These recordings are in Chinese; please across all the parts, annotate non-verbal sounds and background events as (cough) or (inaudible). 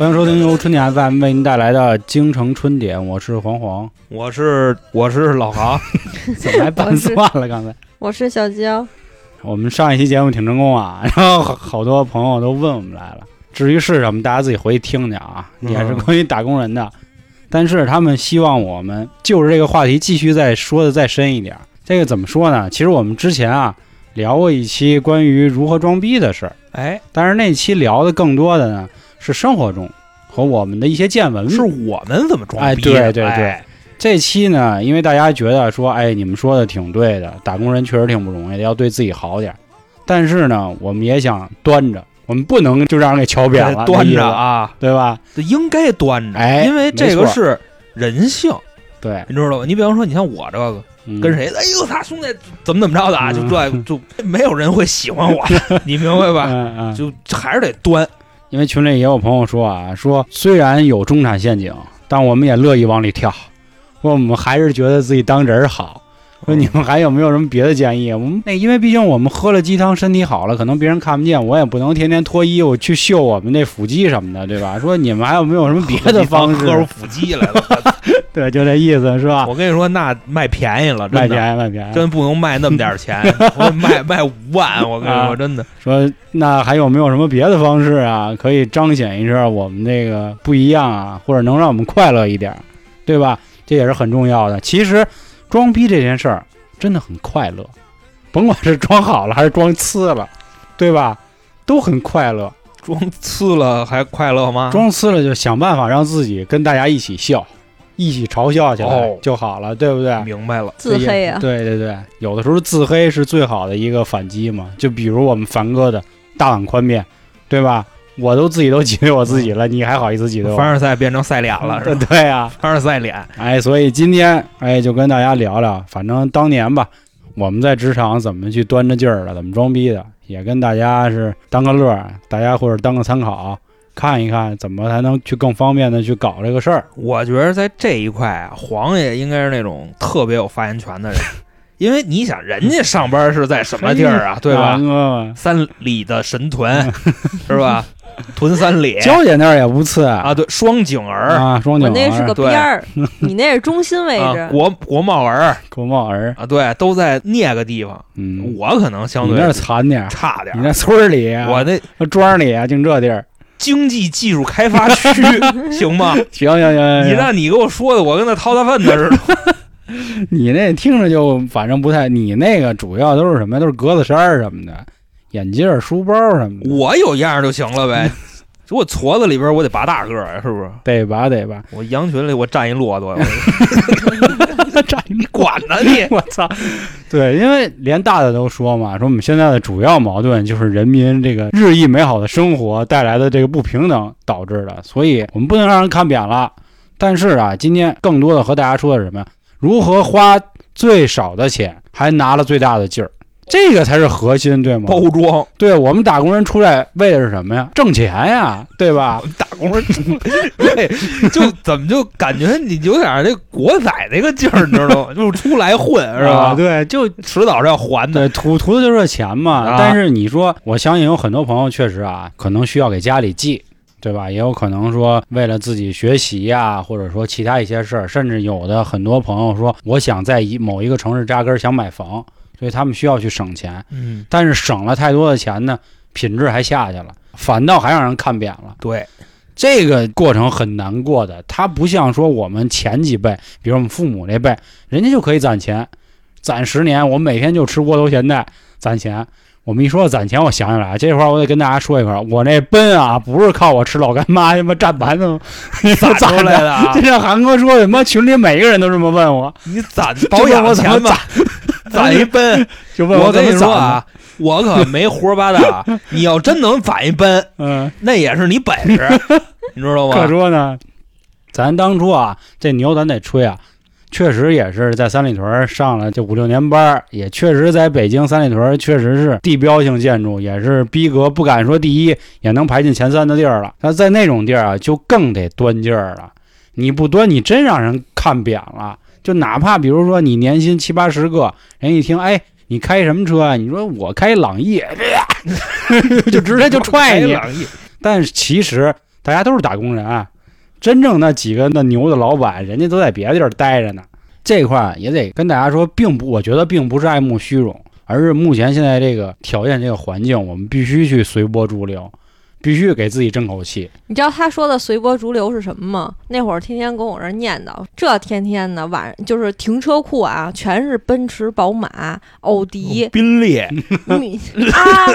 欢迎收听由春点 FM 为您带来的京城春点，我是黄黄，我是我是老航，(laughs) 怎么还拌蒜了？刚才？我是小娇，我们上一期节目挺成功啊，(laughs) 然后好好多朋友都问我们来了，至于是什么，大家自己回去听去啊，嗯。也是关于打工人的，但是他们希望我们就是这个话题继续再说的再深一点。这个怎么说呢？其实我们之前啊聊过一期关于如何装逼的事儿，哎，但是那期聊的更多的呢是生活中和我们的一些见闻。是我们怎么装哎逼的？对对对哎这期呢，因为大家觉得说，哎，你们说的挺对的，打工人确实挺不容易的，要对自己好点儿。但是呢，我们也想端着，我们不能就让人给瞧扁了，哎端着啊，对吧？这应该端着，哎因为这个是人性，对，你知道吧？你比方说，你像我这个嗯跟谁，哎呦，他兄弟怎么怎么着的啊，就嗯这就没有人会喜欢我的，(laughs) 你明白吧？就还是得端，因为群里也有朋友说啊，说虽然有中产陷阱，但我们也乐意往里跳，说我们还是觉得自己当人好。说你们还有没有什么别的建议？我们那因为毕竟我们喝了鸡汤，身体好了，可能别人看不见，我也不能天天脱衣服去秀我们那腹肌什么的，对吧？说你们还有没有什么别的方式喝出式？(laughs) 腹肌来了。(laughs) 对，就这意思是吧？我跟你说，那卖便宜了，卖。便宜卖便宜。真不能卖那么点儿钱，(laughs) 我卖卖五万，我跟你啊说，真的，说那还有没有什么别的方式啊，可以彰显一下我们这个不一样啊，或者能让我们快乐一点，对吧？这也是很重要的。其实装逼这件事儿真的很快乐，甭管是装好了还是装次了，对吧？都很快乐。装次了还快乐吗？装次了就想办法让自己跟大家一起笑，一起嘲笑起来哦就好了，对不对？明白了，自黑啊，对对对，有的时候自黑是最好的一个反击嘛。就比如我们凡哥的大碗宽面，对吧？我都自己都挤兑我自己了，你还好意思挤兑我？凡尔赛变成赛脸了，是对吧？(laughs) 对啊，凡尔赛脸，哎，所以今天哎就跟大家聊聊，反正当年吧，我们在职场怎么去端着劲儿的，怎么装逼的，也跟大家是当个乐儿，大家或者当个参考，看一看怎么才能去更方便的去搞这个事儿。我觉得在这一块啊，黄爷应该是那种特别有发言权的人，(laughs) 因为你想，人家上班是在什么地儿啊，(laughs) 对吧？嗯三里的神屯 (laughs) 是吧？屯三里娇姐那儿也不次啊，对，双井儿啊，双井儿我那是个对边儿，你那是中心位啊，置。国国贸儿国贸儿，啊，对，都在那个地方。嗯，我可能相对你那儿惨点儿，差点儿，你那村儿里啊，我那那庄儿里啊，净这地儿。经济技术开发区 (laughs) 行吗？行行行你让你给我说的，我跟那掏大粪的似的。(laughs) 你那听着就反正不太，你那个主要都是什么？都是格子衫儿什么的，眼镜儿、书包什么的，我有样儿就行了呗。(laughs) 我矬子里边我得拔大个儿，是不是？得拔得拔。我羊群里我站一骆驼，你管呢你？(laughs) 我操！对，因为连大的都说嘛，说我们现在的主要矛盾就是人民这个日益美好的生活带来的这个不平等导致的，所以我们不能让人看扁了。但是啊，今天更多的和大家说的是什么呀？如何花最少的钱还拿了最大的劲儿，这个才是核心，对吗？包装对我们打工人出来为的是什么呀？挣钱呀，对吧？打工人出，(laughs) 对，就怎么就感觉你有点那国仔那个劲儿，你知道吗？(laughs) 就是出来混是吧？啊对，就迟早是要还的。图图的就是钱嘛。啊但是你说，我相信有很多朋友确实啊，可能需要给家里寄，对吧？也有可能说为了自己学习呀、或者说其他一些事儿，甚至有的很多朋友说，我想在一某一个城市扎根，想买房，所以他们需要去省钱。嗯，但是省了太多的钱呢，品质还下去了，反倒还让人看扁了。对，这个过程很难过的，它不像说我们前几辈，比如我们父母那辈，人家就可以攒钱，攒十年，我们每天就吃窝头咸菜攒钱。我们一说到攒钱，我想起来这块儿我得跟大家说一块儿，我那奔啊，不是靠我吃老干妈他妈站盘子攒攒出来的啊 (laughs) 就！像韩哥说的，他妈群里每个人都这么问我，你攒就保养钱吧，攒一奔。就问我跟你说啊，我可没胡说八道。(laughs) 你要真能攒一奔，嗯，那也是你本事，(laughs) 你知道可吗？说呢，咱当初啊，这牛咱得吹啊，确实也是在三里屯上了这五六年班，也确实在北京三里屯确实是地标性建筑，也是逼格不敢说第一，也能排进前三的地儿了。那在那种地儿啊，就更得端劲儿了。你不端，你真让人看扁了。就哪怕比如说你年薪七八十个，人一听，哎，你开什么车啊？你说我开朗逸，(laughs) 就直接就踹你。但是其实大大家都是打工人，啊真正那几个那牛的老板，人家都在别的地儿待着呢。这块儿也得跟大家说，并不，我觉得并不是爱慕虚荣，而是目前现在这个条件、这个环境，我们必须去随波逐流，必须给自己争口气。你知道他说的随波逐流是什么吗？那会儿天天跟我这儿念叨，这天天的晚就是停车库啊，全是奔驰、宝马、奥迪，宾利、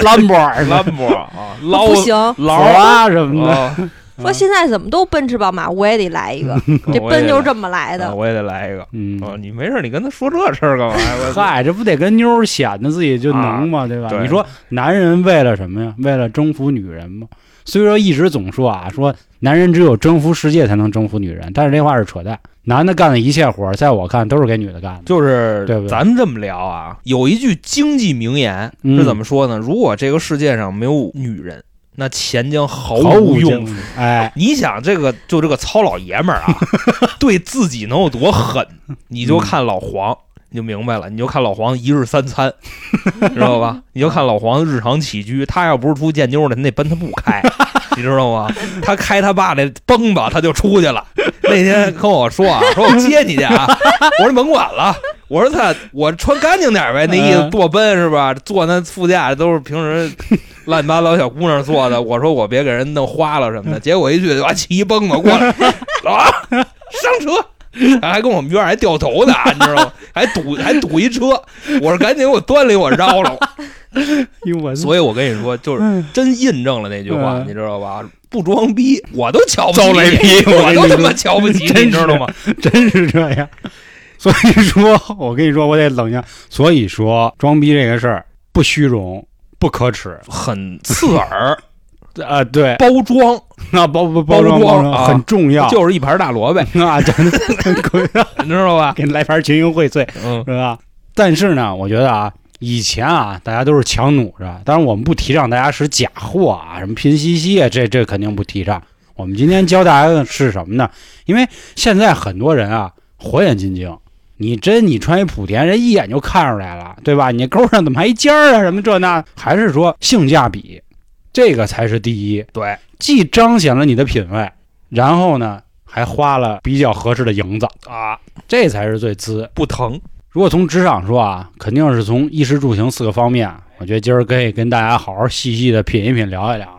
兰博尔、(laughs) 兰博啊，不行。劳劳啊什么的，啊，说现在怎么都奔驰、宝马，我也得来一个，(laughs) 这奔就是这么来的。啊我也得来一个。嗯，哦，你没事，你跟他说这事儿干嘛呀？我 (laughs) 嗨，这不得跟妞显得自己就能吗？对吧？你说男人为了什么呀？为了征服女人吗？虽说一直总说啊，说男人只有征服世界才能征服女人，但是这话是扯淡。男的干的一切活，在我看都是给女的干的。就是对不对咱们这么聊啊，有一句经济名言嗯是怎么说呢？如果这个世界上没有女人，那钱将毫无用处。哎，你想这个就这个糙老爷们儿啊，(laughs) 对自己能有多狠？你就看老黄，你就明白了。你就看老黄一日三餐，(laughs) 知道吧？你就看老黄日常起居，他要不是出见妞的，那奔他不开，(laughs) 你知道吗？他开他爸那蹦吧，他就出去了。那天跟我说啊，说我接你去啊，我说甭管了。我说他，我穿干净点呗，那意思坐奔是吧？坐那副驾都是平时 (laughs) 乱七八糟小姑娘坐的，我说我别给人弄花了什么的，结果一去哇骑一蹦子过来，老 (laughs) 王上车，还跟我们院还掉头呢，你知道吗？还堵还堵一车，我说赶紧给我端里我绕了，(laughs) 所以我跟你说，就是嗯真印证了那句话，嗯你知道吧？不装逼，我都瞧不起遭雷你，劈我我都他妈瞧不起你，你知道吗？真是这样。所以说，我跟你说，我得冷静。所以说，装逼这个事儿不虚荣，不可耻很刺耳，(laughs) 啊、对，包装那 (laughs) 包包包装装啊很重要，就是一盘大萝卜，啊，(laughs) 你知道吧？给你来盘群英荟萃，嗯是吧？但是呢，我觉得啊，以前啊，大家都是强弩是吧，当然我们不提倡大家使假货啊，什么拼夕夕啊，这这肯定不提倡。我们今天教大家的是什么呢？因为现在很多人啊，火眼金睛，你真你穿一莆田，人一眼就看出来了，对吧？你钩上怎么还一尖儿啊？什么这那？还是说性价比，这个才是第一，对，既彰显了你的品味，然后呢，还花了比较合适的银子，啊，这才是最滋。不疼，如果从职场说啊，肯定是从衣食住行四个方面。我觉得今儿可以跟大家好好细细的品一品，聊一聊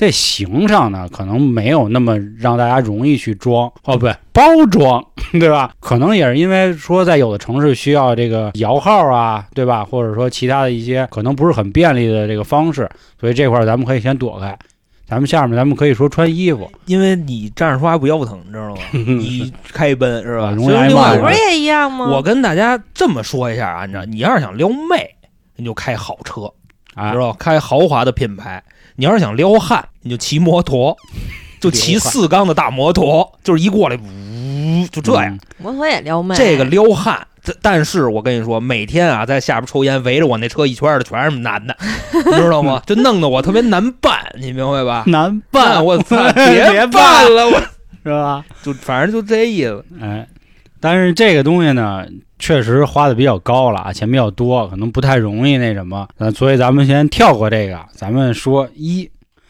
啊。这形上呢，可能没有那么让大家容易去装哦，不对，包装，(laughs) 对吧？可能也是因为说，在有的城市需要这个摇号啊，对吧？或者说其他的一些可能不是很便利的这个方式，所以这块儿咱们可以先躲开。咱们下面咱们可以说穿衣服，因为你站着说话不腰疼，你知道吗？(laughs) 你开奔是吧？啊容易所以挨不是也一样吗？我跟大家这么说一下啊，你知道，你要是想撩妹，你就开好车，啊知，道吧？开豪华的品牌。你要是想撩汉，你就骑摩托，(laughs) 就骑四缸的大摩托，就是一过来，呜，就这样。嗯摩托也撩妹，这个撩汉，这但是我跟你说，每天啊在下边抽烟，围着我那车一圈的全是男的，(laughs) 你知道吗？就弄得我特别难办，你明白吧？难办，我操，(laughs) 别办了，我是吧？就反正就这意思。哎，但是这个东西呢，确实花的比较高了啊，钱比较多，可能不太容易那什么。呃，所以咱们先跳过这个，咱们说一。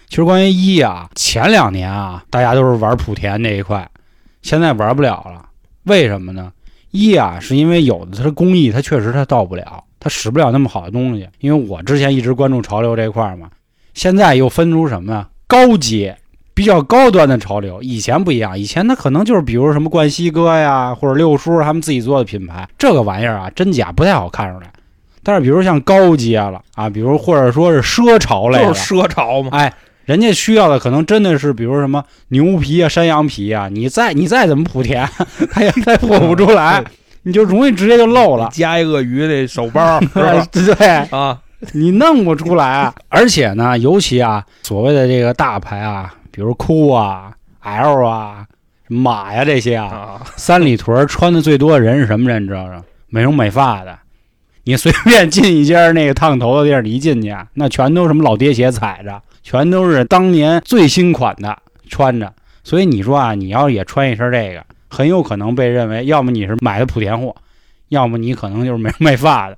其实关于一啊，前两年啊，大家都是玩莆田这一块，现在玩不了了。为什么呢？一啊，是因为有的它的工艺，它确实它到不了，它使不了那么好的东西。因为我之前一直关注潮流这块嘛，现在又分出什么呀？高阶、比较高端的潮流。以前不一样，以前它可能就是比如什么冠希哥呀，或者六叔他们自己做的品牌，这个玩意儿啊，真假不太好看出来。但是比如像高阶了啊，比如或者说是奢潮类的，就是奢潮嘛，哎，人家需要的可能真的是比如什么牛皮啊、山羊皮啊，你再你再怎么莆田，(laughs) 他也再破不出来，(laughs) 你就容易直接就漏了。加一鳄鱼那手包，(laughs) 是吧？对，啊，你弄不出来。而且呢，尤其啊，所谓的这个大牌啊，比如哭啊、L 啊、马呀这些啊，啊，三里屯穿的最多的人是什么人？你知道吗？美容美发的。你随便进一家那个烫头的地儿，你一进去，那全都是什么老爹鞋踩着，全都是当年最新款的穿着。所以你说啊，你要也穿一身这个，很有可能被认为，要么你是买的莆田货，要么你可能就是美容美发的。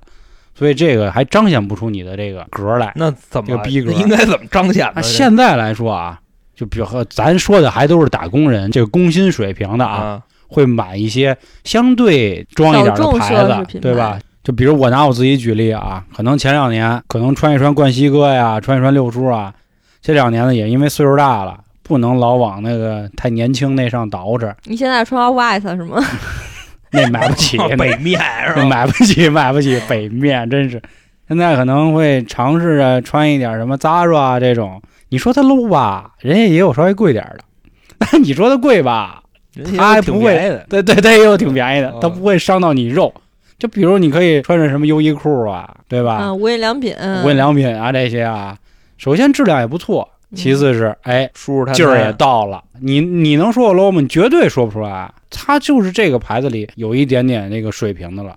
所以这个还彰显不出你的这个格儿来。那怎么这个逼格那应该怎么彰显呢？那现在来说啊，就比如和咱说的还都是打工人，这个工薪水平的啊，啊，会买一些相对装一点的牌子，对吧？就比如我拿我自己举例啊，可能前两年可能穿一穿冠希哥呀，穿一穿六叔啊，这两年呢也因为岁数大了，不能老往那个太年轻那上倒饬，你现在穿 White 是吗？(laughs) 那买不起，北面是吧？(laughs) 买不起，买不起北面，真是。现在可能会尝试着穿一点什么 Zara 啊这种，你说它 low 吧，人家也有稍微贵点儿的，(laughs) 那你说它贵吧，它还不会挺便宜的，对对，(laughs) 它也有挺便宜的嗯，它不会伤到你肉。就比如你可以穿着什么优衣库啊，对吧？啊，无印良品，无印良品啊这些啊，首先质量也不错，其次是哎舒舒坦坦劲儿也到了。你你能说我 low 吗？你绝对说不出来。它就是这个牌子里有一点点那个水平的了，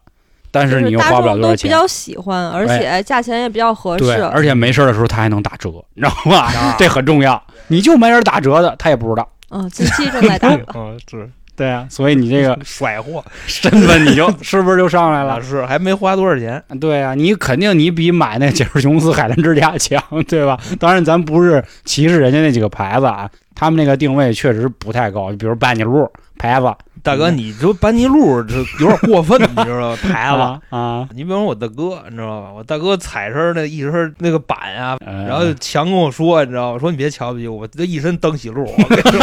但是你又花不了多少钱。比较喜欢，而且价钱也比较合对，适。而且没事儿的时候它还能打折，你知道吗？啊这很重要。你就买点打折的，他也不知道。嗯，近期正在打折。嗯，是对啊，所以你这个 (laughs) 甩货，(laughs) 身份你就 (laughs) 是不是就上来了？啊是还没花多少钱，对啊，你肯定你比买那杰尔琼斯海澜之家强，对吧？当然，咱不是歧视人家那几个牌子啊，他们那个定位确实不太高，比如班尼路牌子，大哥，你这班尼路这有点过分，你知道吧？牌子。(laughs) 啊啊，你比方说我大哥，你知道吧？我大哥踩身那一身那个板啊，呃然后强跟我说，你知道吗？说你别瞧不起我，我这一身登喜路。我跟你说，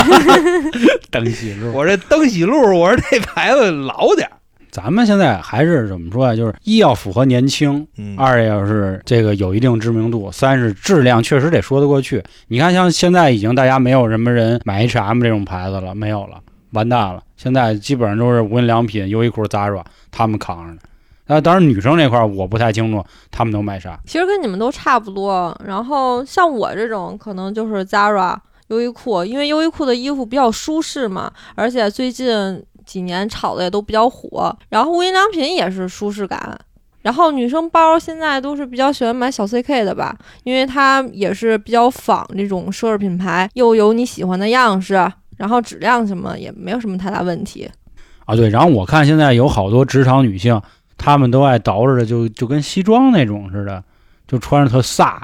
(laughs) (laughs) 登喜路。我这登喜路，我说这牌子老点儿。咱们现在还是怎么说啊？就是一要符合年轻，嗯二要是这个有一定知名度，三是质量确实得说得过去。你看，像现在已经大家没有什么人买 H&M 这种牌子了，没有了，完蛋了。现在基本上都是无印良品、优衣库、Zara 他们扛着的。那当然，女生这块我不太清楚他们都买啥。其实跟你们都差不多。然后像我这种，可能就是 Zara、优衣库，因为优衣库的衣服比较舒适嘛，而且最近几年炒的也都比较火。然后无印良品也是舒适感。然后女生包现在都是比较喜欢买小 CK 的吧，因为它也是比较仿这种奢侈品牌，又有你喜欢的样式，然后质量什么也没有什么太大问题。啊，对，然后我看现在有好多职场女性，她们都爱捯饬的就就跟西装那种似的，就穿着特飒，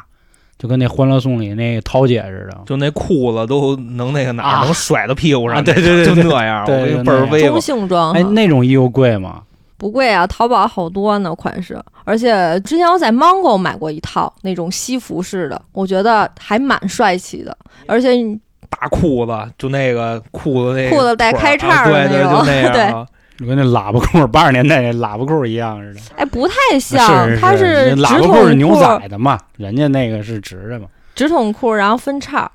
就跟那《欢乐颂》里那涛姐似的。就那裤子都能那个哪儿啊能甩到屁股上，啊对对对就对那样，(laughs) 倍儿威风中。性装哎，那种衣服贵吗？不贵啊，淘宝好多呢款式，而且之前我在 Mango 买过一套那种西服式的，我觉得还蛮帅气的，而且你大裤子，就那个裤子那个裤子带开叉儿的啊对对，那种就那样 (laughs) 啊。就跟那喇叭裤，八十年代那喇叭裤一样似的。哎不太像，是它是，直喇叭裤筒是牛裤，仔的嘛，人家那个是直的嘛。直筒裤，然后分叉，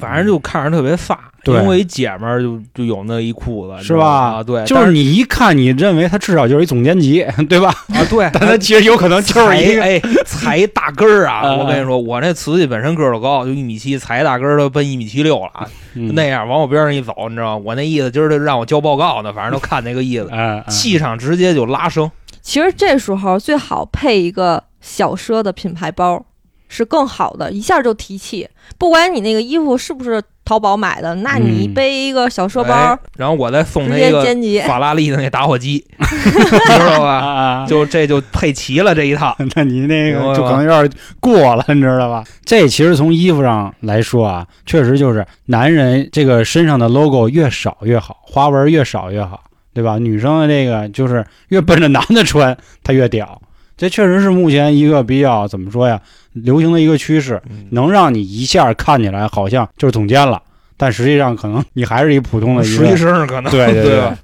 反正就看着特别飒，因一姐们儿就就有那一裤子，是吧啊，对，就是你一看，你认为他至少就是一总监级，对吧？啊，对，(laughs) 但他其实有可能就是一个踩哎踩一大根儿啊！(laughs) 嗯我跟你说，我那瓷器本身个儿就高，就一米七，踩一大根儿都奔一米七六了啊，嗯那样往我边上一走，你知道吗？我那意思今儿就让我交报告呢，反正都 (laughs) 看那个意思，气场直接就拉升。其实这时候最好配一个小奢的品牌包，是更好的，一下就提气。不管你那个衣服是不是淘宝买的，那你嗯背一个小奢包，哎然后我再送直接他一个。法拉利的那打火机，(laughs) 知道啊吧？啊，就这就配齐了这一套。(laughs) 那你那个就可能有点过了，你知道吧？这其实从衣服上来说啊，确实就是男人这个身上的 logo 越少越好，花纹越少越好，对吧？女生的这个就是越奔着男的穿，它越屌。这确实是目前一个比较怎么说呀，流行的一个趋势，能让你一下看起来好像就是总监了，但实际上可能你还是一普通的一实习。生可能对对对对？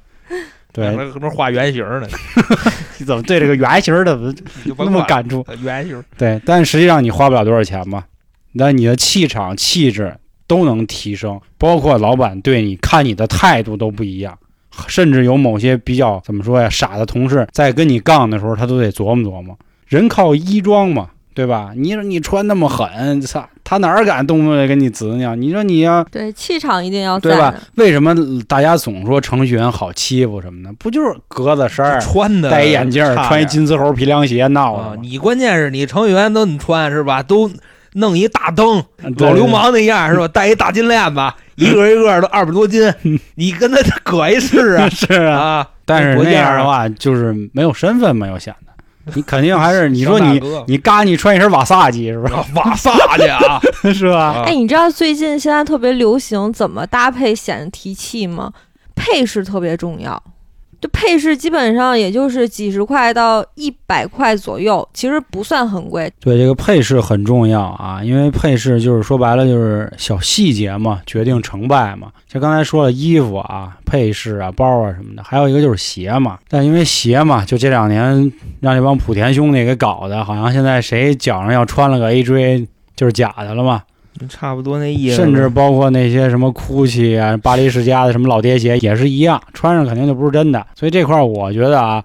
对，那画圆形的，(laughs) 你怎么对这个圆形的怎么那么感触？(laughs) 了圆形。对，但实际上你花不了多少钱嘛，那你的气场、气质都能提升，包括老板对你看你的态度都不一样，甚至有某些比较怎么说呀傻的同事在跟你杠的时候，他都得琢磨琢磨，人靠衣装嘛，对吧？你说你穿那么狠，操，他哪儿敢动不动跟你滋呢？你说你要对，气场一定要对吧。？为什么大家总说程序员好欺负什么的？不就是格子衫儿、穿的戴一眼镜儿、穿一金丝猴皮凉鞋闹的啊！你关键是你程序员都你穿是吧？都弄一大灯，老流氓那样是吧？戴一大金链子，(laughs) 一个一个都二百多斤，(laughs) 你跟他搁一试啊 (laughs) 是啊。啊！但是那样的话，就是没有身份嘛，又显得你肯定还是 (laughs) 你说你你嘎你穿一身瓦萨基是不 (laughs) 啊瓦萨基啊，是？吧？啊哎，你知道最近现在特别流行怎么搭配显得提气吗？配饰特别重要。这配饰基本上也就是几十块到一百块左右，其实不算很贵。对，这个配饰很重要啊，因为配饰就是说白了就是小细节嘛，决定成败嘛。像刚才说了，衣服啊、配饰啊、包啊什么的，还有一个就是鞋嘛。但因为鞋嘛，就这两年让这帮莆田兄弟给搞的，好像现在谁脚上要穿了个 AJ 就是假的了嘛。差不多那意思。甚至包括那些什么 GUCCI 啊、巴黎世家的什么老爹鞋也是一样，穿上肯定就不是真的。所以这块儿我觉得啊，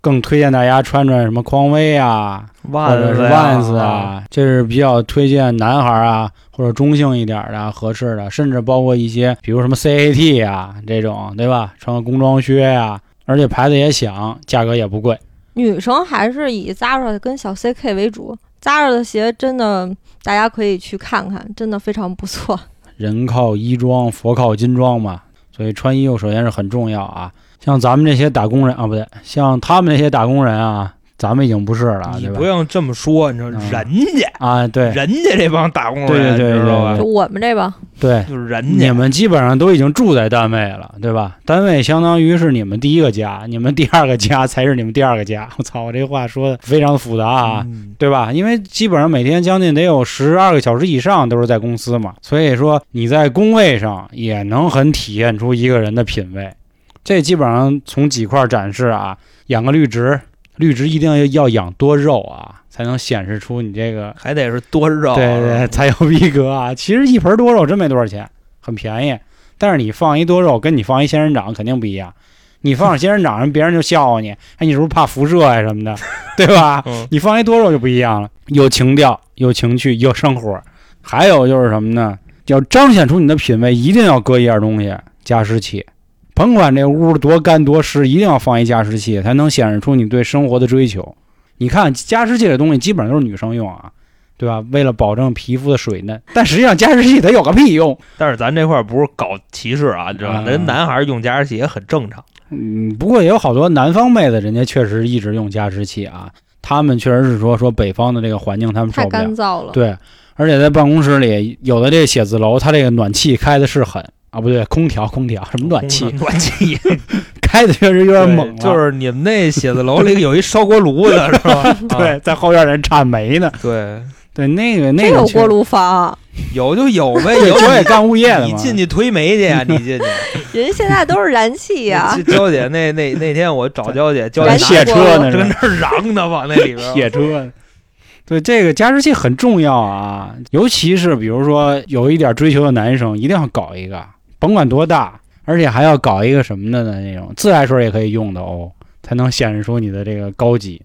更推荐大家穿穿什么匡威啊，或万者是斯万斯啊，这是比较推荐男孩啊或者中性一点的啊合适的，甚至包括一些比如什么 CAT 啊这种，对吧？穿个工装靴呀、而且牌子也响，价格也不贵。女生还是以 Zara 跟小 CK 为主，Zara 的鞋真的大家可以去看看，真的非常不错。人靠衣装，佛靠金装嘛，所以穿衣服首先是很重要啊。像咱们这些打工人啊，不对，像他们那些打工人啊，咱们已经不是了，你不？用这么说，你说嗯人家，啊，对人家这帮打工对人，对对知道吧对就？我们这帮，对，就是人家，你们基本上都已经住在单位了，对吧？单位相当于是你们第一个家，你们第二个家才是你们第二个家。(laughs) 我操，我这话说的非常复杂啊。嗯对吧？因为基本上每天将近得有十二个小时以上都是在公司嘛，所以说你在工位上也能很体现出一个人的品味。这基本上从几块展示啊，养个绿植，绿植一定要要养多肉啊，才能显示出你这个还得是多肉，对对才有逼格啊。(laughs) 其实一盆多肉真没多少钱，很便宜，但是你放一多肉跟你放一仙人掌肯定不一样。你放仙人掌，人别人就笑话你，(laughs) 哎，你是不是怕辐射呀、什么的，(laughs) 对吧？嗯你放一多肉就不一样了，有情调，有情趣，有生活。还有就是什么呢？要彰显出你的品味，一定要搁一样东西，加湿器。甭管这屋多干多湿，一定要放一加湿器，才能显示出你对生活的追求。你看加湿器这东西基本上都是女生用啊，对吧？为了保证皮肤的水嫩，但实际上加湿器它有个屁用。但是咱这块儿不是搞歧视啊，你知道吧？啊人男孩儿用加湿器也很正常。嗯，不过也有好多南方妹子，人家确实一直用加湿器啊。他们确实是说说北方的这个环境他们受不了，干燥了。对，而且在办公室里，有的这写字楼，它这个暖气开的是狠啊，不对，空调，空调什么暖气，暖气开的确实有点猛了。就是你们那写字楼里有一烧锅炉的是吧？(laughs) 对，啊在后院人铲煤呢。对，对，那个那个有锅炉房，有就有呗，有我也干物业的嘛。你进去推煤去呀，(laughs) 你进去。人现在都是燃气呀、娇姐那那那天我找娇姐，娇姐拿卸车呢，就跟那儿嚷呢，往那里边儿。(laughs) 卸车。对，这个加湿器很重要啊，尤其是比如说有一点追求的男生，一定要搞一个，甭管多大，而且还要搞一个什么的呢？那种自来水也可以用的哦，才能显示出你的这个高级。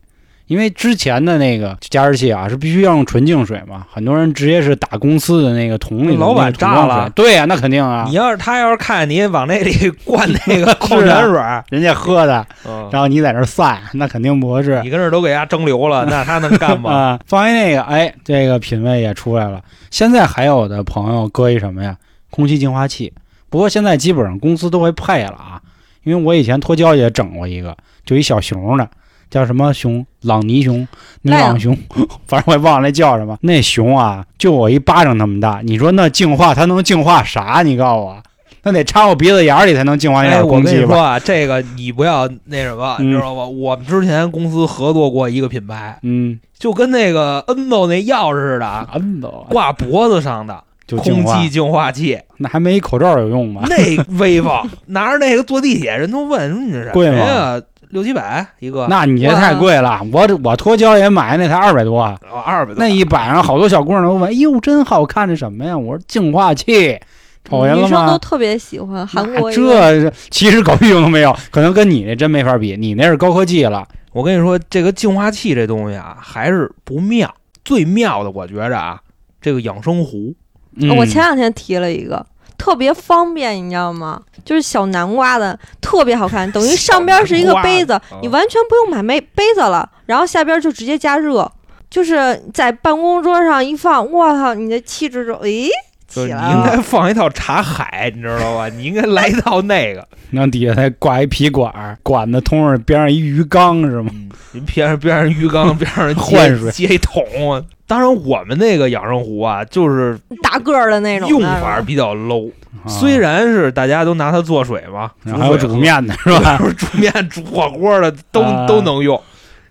因为之前的那个加湿器啊，是必须要用纯净水嘛，很多人直接是打公司的那个桶里的老板炸了对呀、那肯定啊你，要是他要是看见你往那里灌那个 (laughs) 矿泉水儿，人家喝的，嗯然后你在那儿散，那肯定不合适。你跟这儿都给人家蒸馏了，那他能干 (laughs) 吗？啊，放一那个，哎，这个品味也出来了。现在还有的朋友搁一什么呀？空气净化器。不过现在基本上公司都会配了啊，因为我以前脱胶也整过一个，就一小熊的，叫什么熊？朗尼熊、尼朗熊，(laughs) 反正我也忘了那叫什么。那熊啊，就我一巴掌那么大，你说那净化它能净化啥？你告诉我，那得插我鼻子眼儿里才能净化那哎，点我空气吧？跟你说啊，这个你不要那什么，嗯你知道吗？我们之前公司合作过一个品牌，嗯，就跟那个 Enzo 那钥匙似的，啊安都挂脖子上的就净化空气，净化器，那还没一口罩有用吗？那 (laughs) 威风，拿着那个坐地铁，人都问说你这是贵吗呀？六七百一个，那你这太贵了，我我脱胶也买那才二百多，哦二百多，那一摆上好多小姑娘都问：“哎呦，真好看，这什么呀？”我说：“净化器，瞅见了女生都吗特别喜欢韩国那一个这其实狗屁用都没有，可能跟你那真没法比，你那是高科技了。我跟你说，这个净化器这东西啊，还是不妙。最妙的，我觉着啊，这个养生壶，我前两天提了一个，特别方便，你知道吗？就是小南瓜的，特别好看，(laughs) 等于上边是一个杯子，你完全不用买杯杯子了，然后下边就直接加热，就是在办公桌上一放，我操，你的气质就诶起来了。应该放一套茶海，你知道吧？你应该来一套那个。那底下再挂一皮管儿，管子通上边上一鱼缸是吗？嗯，边上边上鱼缸边上接 (laughs) 换水接一桶啊。当然，我们那个养生壶啊，就是大个儿的那种用法比较 low。啊虽然是大家都拿它做水嘛，然后还有煮面的是吧？(laughs) 煮面、煮火锅的都、啊都能用。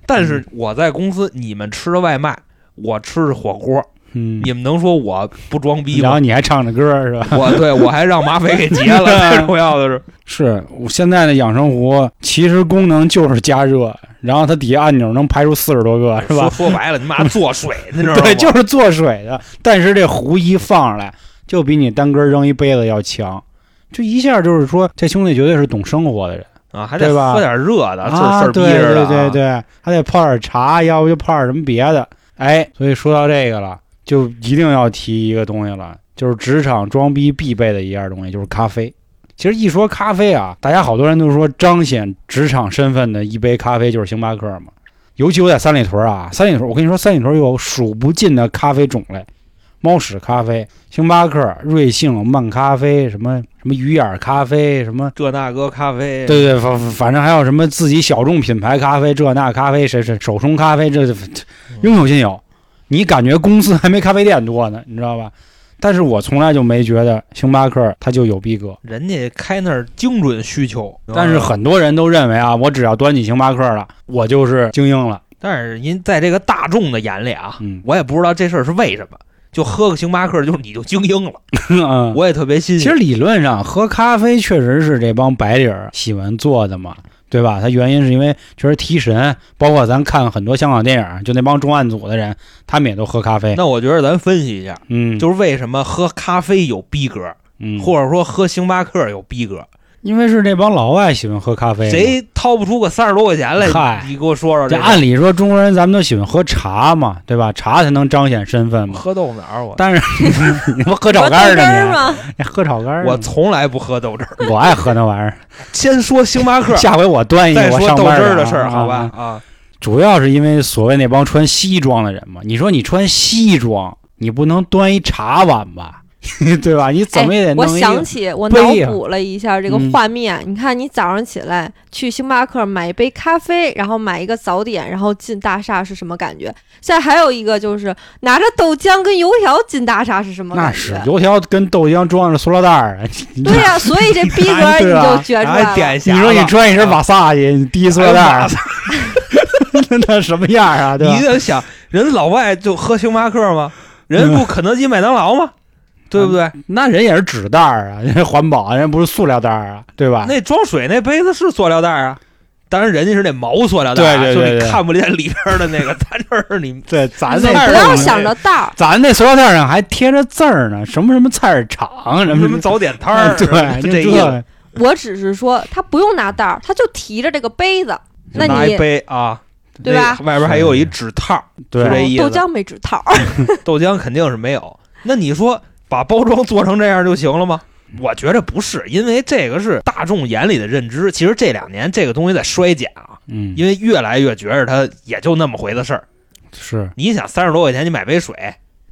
但是我在公司，你们吃的外卖，我吃的火锅，嗯，你们能说我不装逼吗？然后你还唱着歌是吧？我对我还让马匪给劫了，(laughs) 最重要的是，是我现在的养生壶，其实功能就是加热，然后它底下按钮能排出四十多个，是吧？说说白了，你妈做水，你知道吗？对，(laughs) 就是做水的。但是这壶一放上来，就比你单根扔一杯子要强，就一下就是说，这兄弟绝对是懂生活的人啊，还得喝点热的，事儿啊！事儿逼对对对，对，还得泡点茶，要不就泡点什么别的。哎，所以说到这个了，就一定要提一个东西了，就是职场装逼必备的一样东西，就是咖啡。其实一说咖啡啊，大家好多人都说彰显职场身份的一杯咖啡就是星巴克嘛。尤其我在三里屯啊，三里屯，我跟你说，三里屯有数不尽的咖啡种类，猫屎咖啡、星巴克、瑞幸、漫咖啡，什么什么鱼眼咖啡，什么这大哥咖啡，对对，反反正还有什么自己小众品牌咖啡，这那咖啡，谁谁手冲咖啡，这这应有尽有。你感觉公司还没咖啡店多呢，你知道吧？但是我从来就没觉得星巴克它就有逼格。人家开那儿精准需求，但是很多人都认为啊，我只要端起星巴克了，我就是精英了。但是您在这个大众的眼里啊，嗯我也不知道这事儿是为什么，就喝个星巴克就是你就精英了，(laughs) 嗯，我也特别新鲜。其实理论上喝咖啡确实是这帮白领儿喜欢做的嘛，对吧？它原因是因为确实提神，包括咱看很多香港电影，就那帮重案组的人，他们也都喝咖啡。那我觉得咱分析一下，嗯，就是为什么喝咖啡有逼格，嗯，或者说喝星巴克有逼格，因为是这帮老外喜欢喝咖啡。谁掏不出个三十多块钱来？嗨你给我说说这这按理说中国人咱们都喜欢喝茶嘛，对吧？茶才能彰显身份嘛。喝豆脑儿，我但是 (laughs) 你不喝炒喝肝儿豆汁儿呢吗？你？喝炒肝儿？我从来不喝豆汁儿。我爱喝那玩意儿。先说星巴克，(laughs) 下回我端一个，再说我上班豆汁儿的啊事儿，好吧啊？啊，主要是因为所谓那帮穿西装的人嘛。你说你穿西装，你不能端一茶碗吧？(laughs) 对吧？你怎么也得哎我。想起，我脑补了一下这个嗯画面。你看，你早上起来去星巴克买一杯咖啡，然后买一个早点，然后进大厦是什么感觉？现在还有一个就是拿着豆浆跟油条进大厦是什么那感觉？是油条跟豆浆装着塑料袋儿 (laughs) 对呀、所以这逼格 (laughs) 你就觉出来了。还点你说你穿一身把瓦萨去，你提塑料袋儿，那什么样啊？对吧你？得想，人老外就喝星巴克吗？人不肯德基、麦当劳吗？对不对？那人也是纸袋儿啊，人 (laughs) 家环保，人家不是塑料袋儿啊，对吧？那装水那杯子是塑料袋儿啊，当然人家是那毛塑料袋啊，对对对对就你看不见里边的那个。咱这儿你对，咱那那不要儿想着袋儿，咱那塑料袋上还贴着字儿呢，什么什么菜市场，什么什么早点摊儿，(laughs) 对，这意思。我只是说他不用拿袋儿，他就提着这个杯子，那拿杯啊，对吧那外边还有一纸套，对就这意思豆浆没纸套，(laughs) 豆浆肯定是没有。那你说把包装做成这样就行了吗？我觉着不是，因为这个是大众眼里的认知。其实这两年这个东西在衰减啊，嗯，因为越来越觉着它也就那么回的事儿。是你想三十多块钱你买杯水，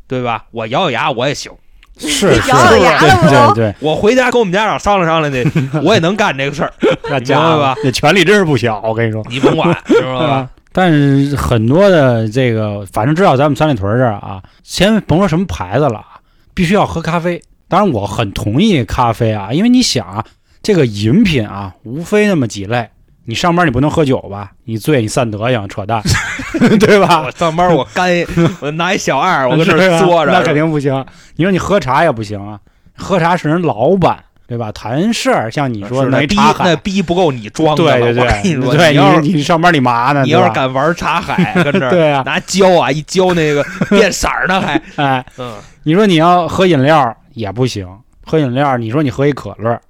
对吧？我咬咬牙我也行，(laughs) 是是，咬咬牙对了对对，我回家跟我们家长商量商量去，(laughs) 我也能干这个事儿，那家伙吧，那权力真是不小，我跟你说。(laughs) 你甭管，知道吧？但是很多的这个，反正至少咱们三里屯这儿啊，先甭说什么牌子了啊，必须要喝咖啡。当然，我很同意咖啡啊，因为你想啊，这个饮品啊，无非那么几类。你上班你不能喝酒吧？你醉你散德行，扯淡，(laughs) 对吧我？上班我干，(laughs) 我拿一小二，我搁这坐着，那肯定不行。你说你喝茶也不行啊，喝茶是人老板，对吧？谈事儿，像你说是那逼那逼不够你装的了，对对我跟你说，对，你要是你你上班你嘛呢？你要是敢玩茶海，跟这儿 (laughs) 对啊，拿胶啊一胶那个变色儿呢，还 (laughs) 哎，嗯，你说你要喝饮料也不行，喝饮料你说你喝一可乐，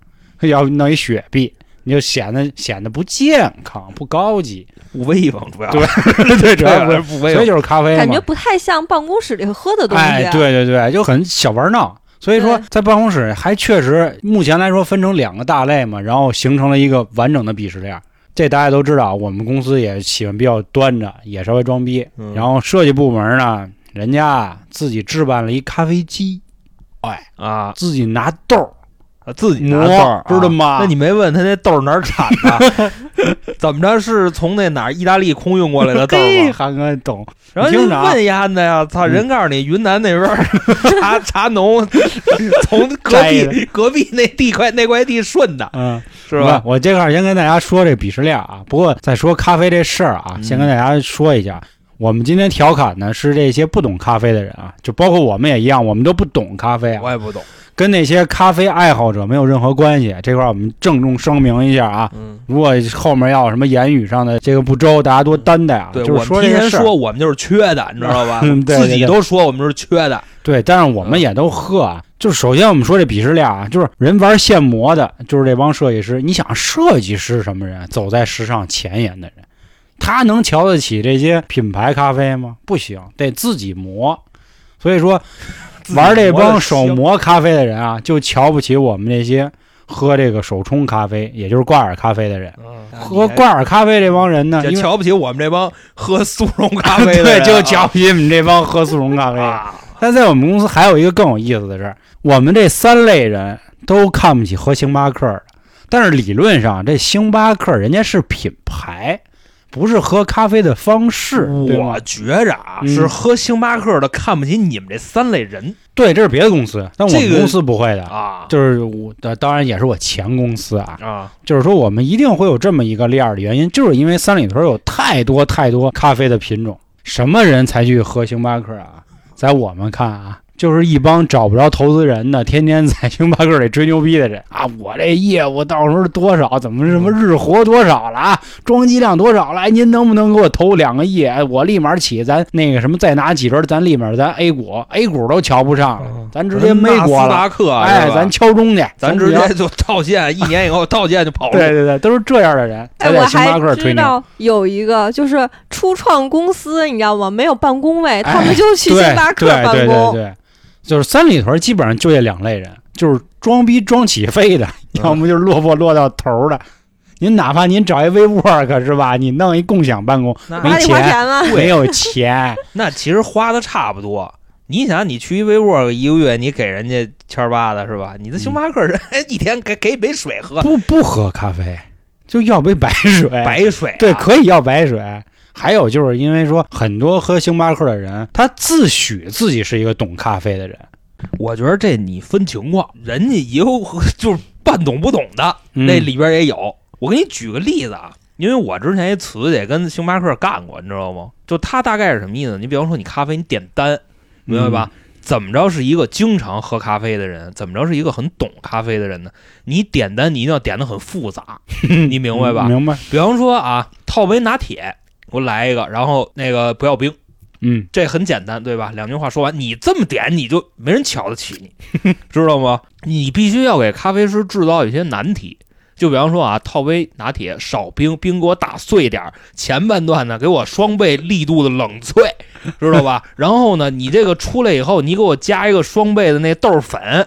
要弄一雪碧，你就显得显得不健康、不高级。不威风，主要对 (laughs) 对，主要不是，不威风。所以就是咖啡嘛。感觉不太像办公室里喝的东西。啊哎，对对对，就很小玩闹。所以说，在办公室还确实目前来说分成两个大类嘛，然后形成了一个完整的鄙视链。这大家都知道，我们公司也喜欢比较端着，也稍微装逼。嗯然后设计部门呢，人家自己置办了一咖啡机，哎啊，自己拿豆儿自己豆儿，知道吗啊那你没问他那豆儿哪儿产的？(laughs) 怎么着是从那哪儿意大利空运过来的豆儿嘿，吗？韩哥懂，然后就你问丫的呀，操！嗯人告诉你，云南那边儿 (laughs) 茶茶农 (laughs) 从隔壁隔壁那地块那块地顺的，嗯，是吧？我这块儿先跟大家说这鄙视链啊，不过再说咖啡这事儿啊，嗯先跟大家说一下，我们今天调侃的是这些不懂咖啡的人啊，就包括我们也一样，我们都不懂咖啡啊我，也不懂，跟那些咖啡爱好者没有任何关系。这块儿我们郑重声明一下啊，嗯，如果后面要有什么言语上的这个不周，大家多担待啊。对，就是我说这些事儿说我们就是缺的，你知道吧？(laughs) 嗯对对对自己都说我们是缺的，对，但是我们也都喝啊。就是首先我们说这鄙视链啊，就是人玩现磨的，就是这帮设计师。你想，设计师什么人？走在时尚前沿的人，他能瞧得起这些品牌咖啡吗？不行，得自己磨。所以说，玩这帮手磨咖啡的人啊，就瞧不起我们这些喝这个手冲咖啡，也就是挂耳咖啡的人。嗯喝挂耳咖啡这帮人呢，就瞧不起我们这帮喝速溶咖啡的对，人啊，(laughs) 就瞧不起你们这帮喝速溶咖啡的。啊，但在我们公司还有一个更有意思的事儿，我们这三类人都看不起喝星巴克的，但是理论上这星巴克人家是品牌，不是喝咖啡的方式，我？觉着啊，嗯是喝星巴克的看不起你们这三类人对，这是别的公司，但我这个们公司不会的。啊就是我的，当然也是我前公司啊，啊！就是说我们一定会有这么一个链儿的原因，就是因为三里屯有太多太多咖啡的品种，什么人才去喝星巴克啊？在我们看啊，就是一帮找不着投资人的，天天在星巴克里吹牛逼的人啊！我这业务到时候多少？怎么什么日活多少了啊？装机量多少了？哎，您能不能给我投两个亿？哎我立马起，咱那个什么再拿几轮，咱立马咱 A 股，A 股都瞧不上了，咱直接没纳斯国了。达克，哎，咱敲钟去，咱直接就套现，(laughs) 一年以后套现就跑了。对对对，都是这样的人才哎，我在星巴还克吹牛。知道有一个就是初创公司，你知道吗？没有办公位，他哎们就去星巴克对对办公。对对，就是三里屯基本上就这两类人，就是装逼装起飞的，嗯要么就是落魄落到头儿的。您哪怕您找一 WeWork 是吧？你弄一共享办公，没还得花钱？没有钱，(laughs) 那其实花的差不多。你想，你去一 WeWork 一个月，你给人家千八的是吧？你的星巴克人 (laughs) 一天给给一杯水喝，不不喝咖啡，就要杯白水。白水啊、对，可以要白水。还有就是因为说很多喝星巴克的人，他自诩自己是一个懂咖啡的人，我觉得这你分情况，人家也有就是半懂不懂的，嗯那里边也有。我给你举个例子啊，因为我之前一瓷姐跟星巴克干过，你知道吗？就他大概是什么意思？你比方说你咖啡你点单，明白吧？怎么着是一个经常喝咖啡的人？怎么着是一个很懂咖啡的人呢？你点单你一定要点的很复杂，(laughs) 你明白吧？明白。比方说啊，套杯拿铁，给我来一个，然后那个不要冰，嗯，这很简单，对吧？两句话说完，你这么点，你就没人瞧得起你，(laughs) 知道吗？你必须要给咖啡师制造一些难题。就比方说啊，套杯拿铁少冰，冰给我打碎点儿，前半段呢给我双倍力度的冷萃，知道吧？然后呢，你这个出来以后，你给我加一个双倍的那豆粉，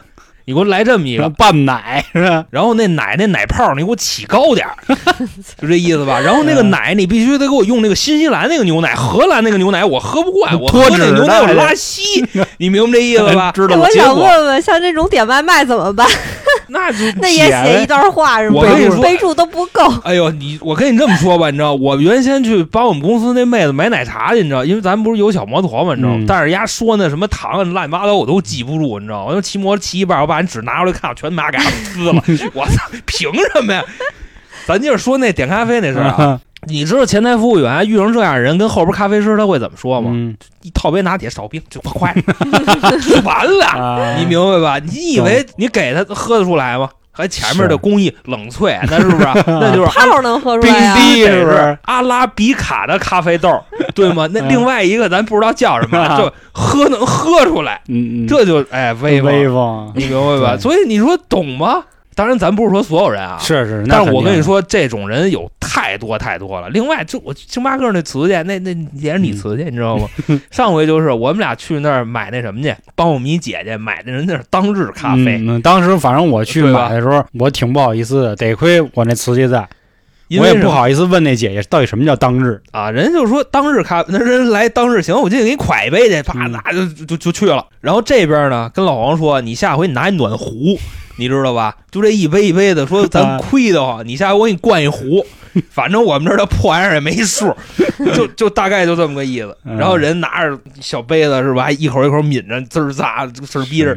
你给我来这么一个，拌奶是吧？然后那奶那奶泡你给我起高点儿，(laughs) 就这意思吧。然后那个奶你必须得给我用那个新西兰那个牛奶，荷兰那个牛奶我喝不惯，我喝那牛奶我拉稀，(laughs) 你明白这意思吧？知道我想问问，像这种点外卖怎么办？(laughs) 那就那也写一段话是吗？我跟你说备注都不够。哎呦，你我跟你这么说吧，你知道，我原先去帮我们公司那妹子买奶茶去，你知道，因为咱们不是有小摩托嘛，你知道，嗯但是人家说那什么糖啊乱七八糟我都记不住，你知道，我就骑摩托骑一半，我把人纸拿出来看，我全他妈给他撕了，(laughs) 我操，凭什么呀？咱就是说那点咖啡那事儿啊，(laughs) 你知道前台服务员遇上这样的人，跟后边咖啡师他会怎么说吗？嗯一套杯拿铁少冰就快，(laughs) 就完了，啊，你明白吧？你以为你给他喝得出来吗？还前面的工艺冷萃，那是不是？(laughs) 那就是阿泡能喝出必来是不是是阿拉比卡的咖啡豆，对吗？那嗯另外一个咱不知道叫什么，(laughs) 就喝能喝出来，嗯嗯，这就哎威威风，你明白吧？所以你说懂吗？当然，咱不是说所有人啊，是是，那但是我跟你说，这种人有太多太多了。另外，就我星巴克那瓷去，那那也是你瓷去，你知道吗？(laughs) 上回就是我们俩去那儿买那什么去，帮我们一姐姐买的人那是当日咖啡，当时反正我去买的时候，我挺不好意思的，得亏我那瓷器在，因为我也不好意思问那姐姐到底什么叫当日。啊，人就说当日咖，那人来当日行，我就给你蒯一杯去，啪，嗯那就就就就去了。然后这边呢，跟老王说，你下回你拿一暖壶，(laughs) 你知道吧？就这一杯一杯的，说 (laughs) 咱啊亏得慌，你下回我给你灌一壶，(laughs) 反正我们这儿的破玩意儿也没数，就就大概就这么个意思。嗯然后人拿着小杯子是吧，还一口一口抿着，滋儿咋滋儿逼着。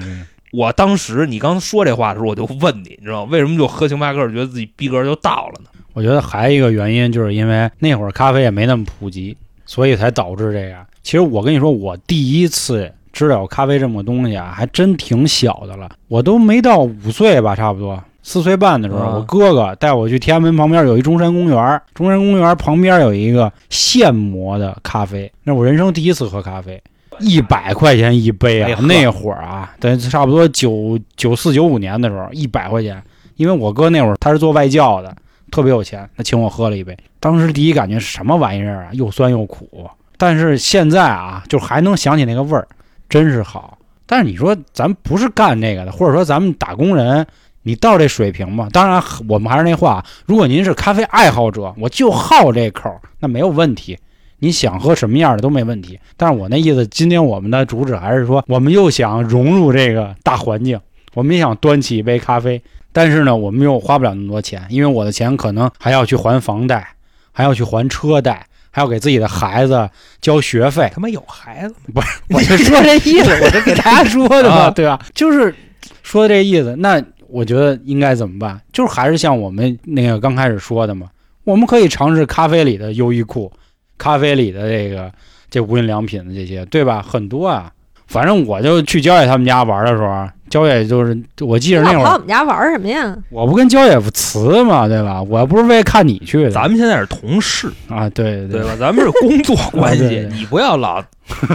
我当时你刚说这话的时候，我就问你，你知道为什么就喝星巴克觉得自己逼格就到了呢？我觉得还有一个原因，就是因为那会儿咖啡也没那么普及，所以才导致这样。其实我跟你说，我第一次知道有咖啡这么个东西啊，还真挺小的了，我都没到五岁吧，差不多四岁半的时候，啊我哥哥带我去天安门旁边有一中山公园，中山公园旁边有一个现磨的咖啡，那我人生第一次喝咖啡。一百块钱一杯啊！哎那会儿啊，等差不多九九四九五年的时候，一百块钱。因为我哥那会儿他是做外教的，特别有钱，他请我喝了一杯。当时第一感觉是什么玩意儿啊，又酸又苦。但是现在啊，就还能想起那个味儿，真是好。但是你说咱不是干这个的，或者说咱们打工人，你到这水平吗？当然，我们还是那话，如果您是咖啡爱好者，我就好这口，那没有问题。你想喝什么样的都没问题。但是我那意思，今天我们的主旨还是说，我们又想融入这个大环境，我们也想端起一杯咖啡。但是呢，我们又花不了那么多钱，因为我的钱可能还要去还房贷，还要去还车贷，还要给自己的孩子交学费。他妈有孩子，不是 (laughs) 我就说这意思，我就给大家说的嘛，(laughs) 啊对吧？就是说这意思。那我觉得应该怎么办？就是还是像我们那个刚开始说的嘛，我们可以尝试咖啡里的优衣库，咖啡里的这个这无印良品的这些，对吧？很多啊。反正我就去焦姐他们家玩的时候啊，焦姐就是我记着那会儿，们家玩什么呀？我不跟焦野辞嘛，对吧？我不是为看你去的，咱们现在是同事，啊，对对吧？咱们是工作关系对 (laughs) 对，对你不要老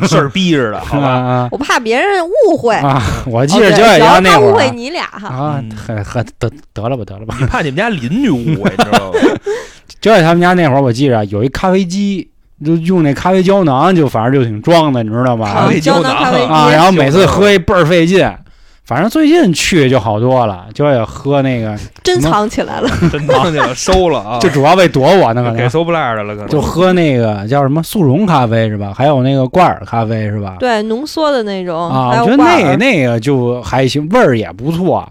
事儿逼着的，好吧？(laughs) 啊我怕别人误会。啊！我记着焦野只要他误家那会儿啊会你俩哈，啊嗯，很很得得了吧，得了吧。你怕你们家邻居误会，你知道吗？(laughs) 焦姐他们家那会儿，我记着有一咖啡机，就用那咖啡胶囊，就反正就挺装的，你知道吧咖吧？啡胶囊啊，然后每次喝一倍儿费劲。反正最近去就好多了，就也喝那个，(laughs) 珍藏起来了。真当去了，收了啊，就主要为躲我呢，可能给收不烂的了，可能就喝那个叫什么速溶咖啡是吧？还有那个挂耳咖啡是吧？对，浓缩的那种，啊，我觉得那那个就还行，味儿也不错。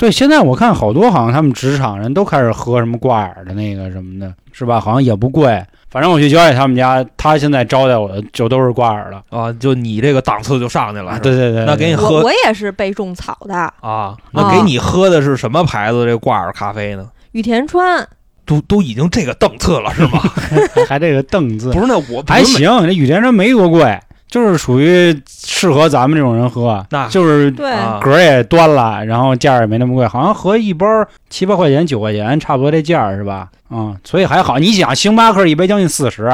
对，现在我看好多好像他们职场人都开始喝什么挂耳的那个什么的，是吧？好像也不贵。反正我去焦野他们家，他现在招待我的就都是挂耳的。啊，就你这个档次就上去了，啊，对对对，对那给你喝我我也是被种草的，啊，那给你喝的是什么牌子这挂耳咖啡呢？羽田川。都都已经这个档次了是吗？还 (laughs) 还这个凳子不是，那我还，行，这羽田川没多贵，就是属于适合咱们这种人喝，那就是格儿也端了，然后价儿也没那么贵，好像合一包七八块钱、九块钱，差不多这价儿是吧？嗯，所以还好。你想，星巴克一杯将近四十，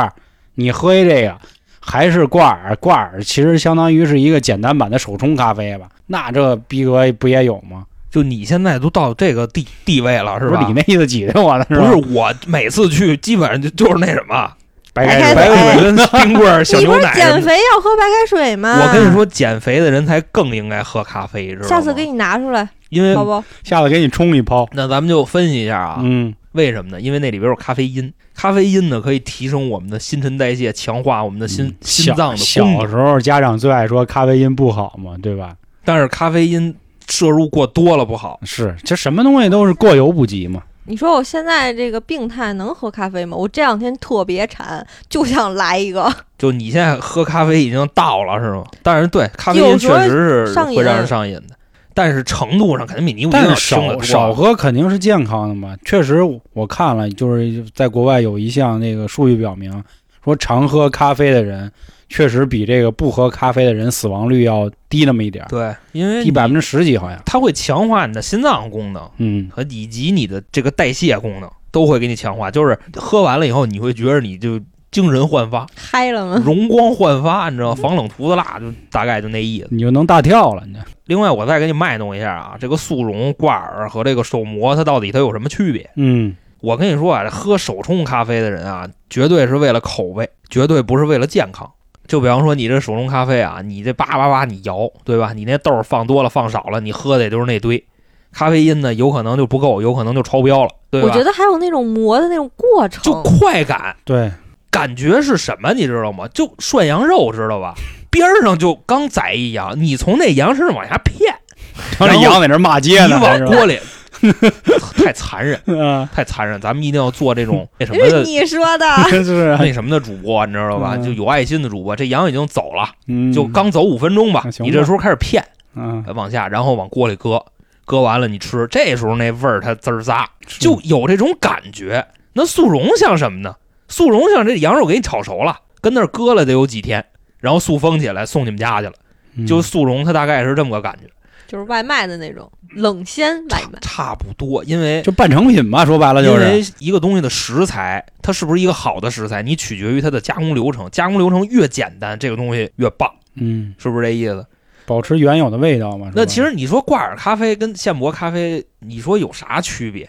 你喝一这个还是挂耳，挂耳其实相当于是一个简单版的手冲咖啡吧？那这逼格不也有吗？就你现在都到这个地地位了是吧？不是你那意思挤兑我呢？不吧是我每次去基本上就就是那什么白开开水白开水跟 (laughs) 冰棍儿、小牛奶你不是。减肥要喝白开水吗？我跟你，说，减肥的人才更应该喝咖啡，知道吗？下次给你拿出来，因为？下次给你冲一泡。那咱们就分析一下啊，嗯，为什么呢？因为那里边有咖啡因，咖啡因呢可以提升我们的新陈代谢，强化我们的心、嗯心脏的小。小时候家长最爱说咖啡因不好嘛，对吧？但是咖啡因摄入过多了不好。是，这什么东西都是过犹不及嘛。你说我现在这个病态能喝咖啡吗？我这两天特别馋，就想来一个。(laughs) 就你现在喝咖啡已经到了是吗？但是对，咖啡因确实是上瘾会让人上瘾的，但是程度上肯定比尼古丁但要是少。少喝肯定是健康的嘛。确实，我看了，就是在国外有一项那个数据表明，说常喝咖啡的人，确实比这个不喝咖啡的人死亡率要低那么一点儿，对，因为低百分之十几好像。它会强化你的心脏功能嗯，和以及你的这个代谢功能都会给你强化。就是喝完了以后，你会觉得你就精神焕发、嗨了吗？容光焕发，你知道吗？防冷涂子蜡就大概就那意思。你就能大跳了，你另外，我再给你卖弄一下啊，这个速溶挂耳和这个手磨，它到底它有什么区别？嗯，我跟你说啊，喝手冲咖啡的人啊，绝对是为了口味，绝对不是为了健康。就比方说你这手冲咖啡啊，你这叭叭叭你摇，对吧？你那豆儿放多了放少了，你喝的也就是那堆。咖啡因呢有可能就不够，有可能就超标了，对吧？我觉得还有那种磨的那种过程，就快感，对，感觉是什么？你知道吗？就涮羊肉，知道吧？边儿上就刚宰一羊，你从那羊身上往下片，(laughs) 然后那羊在那骂街呢，是吧往锅里，(laughs) 太残忍，(laughs) 嗯，太残忍。咱们一定要做这种那什么的。你说的，(laughs) 那什么的主播，你知道吧？嗯就有爱心的主播，这羊已经走了，嗯就刚走五分钟吧你这时候开始骗，嗯，往下，然后往锅里搁，搁完了你吃，这时候那味儿它滋儿咂，是就有这种感觉。那速溶像什么呢？速溶像这羊肉给你炒熟了，跟那儿搁了得有几天，然后塑封起来送你们家去了。嗯就速溶，它大概是这么个感觉，就是外卖的那种冷鲜外卖。差不多。因为就半成品嘛，说白了就是因，为一个东西的食材，它是不是一个好的食材，你取决于它的加工流程。加工流程越简单，这个东西越棒，嗯，是不是这意思？保持原有的味道嘛。那其实你说挂耳咖啡跟现磨咖啡，你说有啥区别？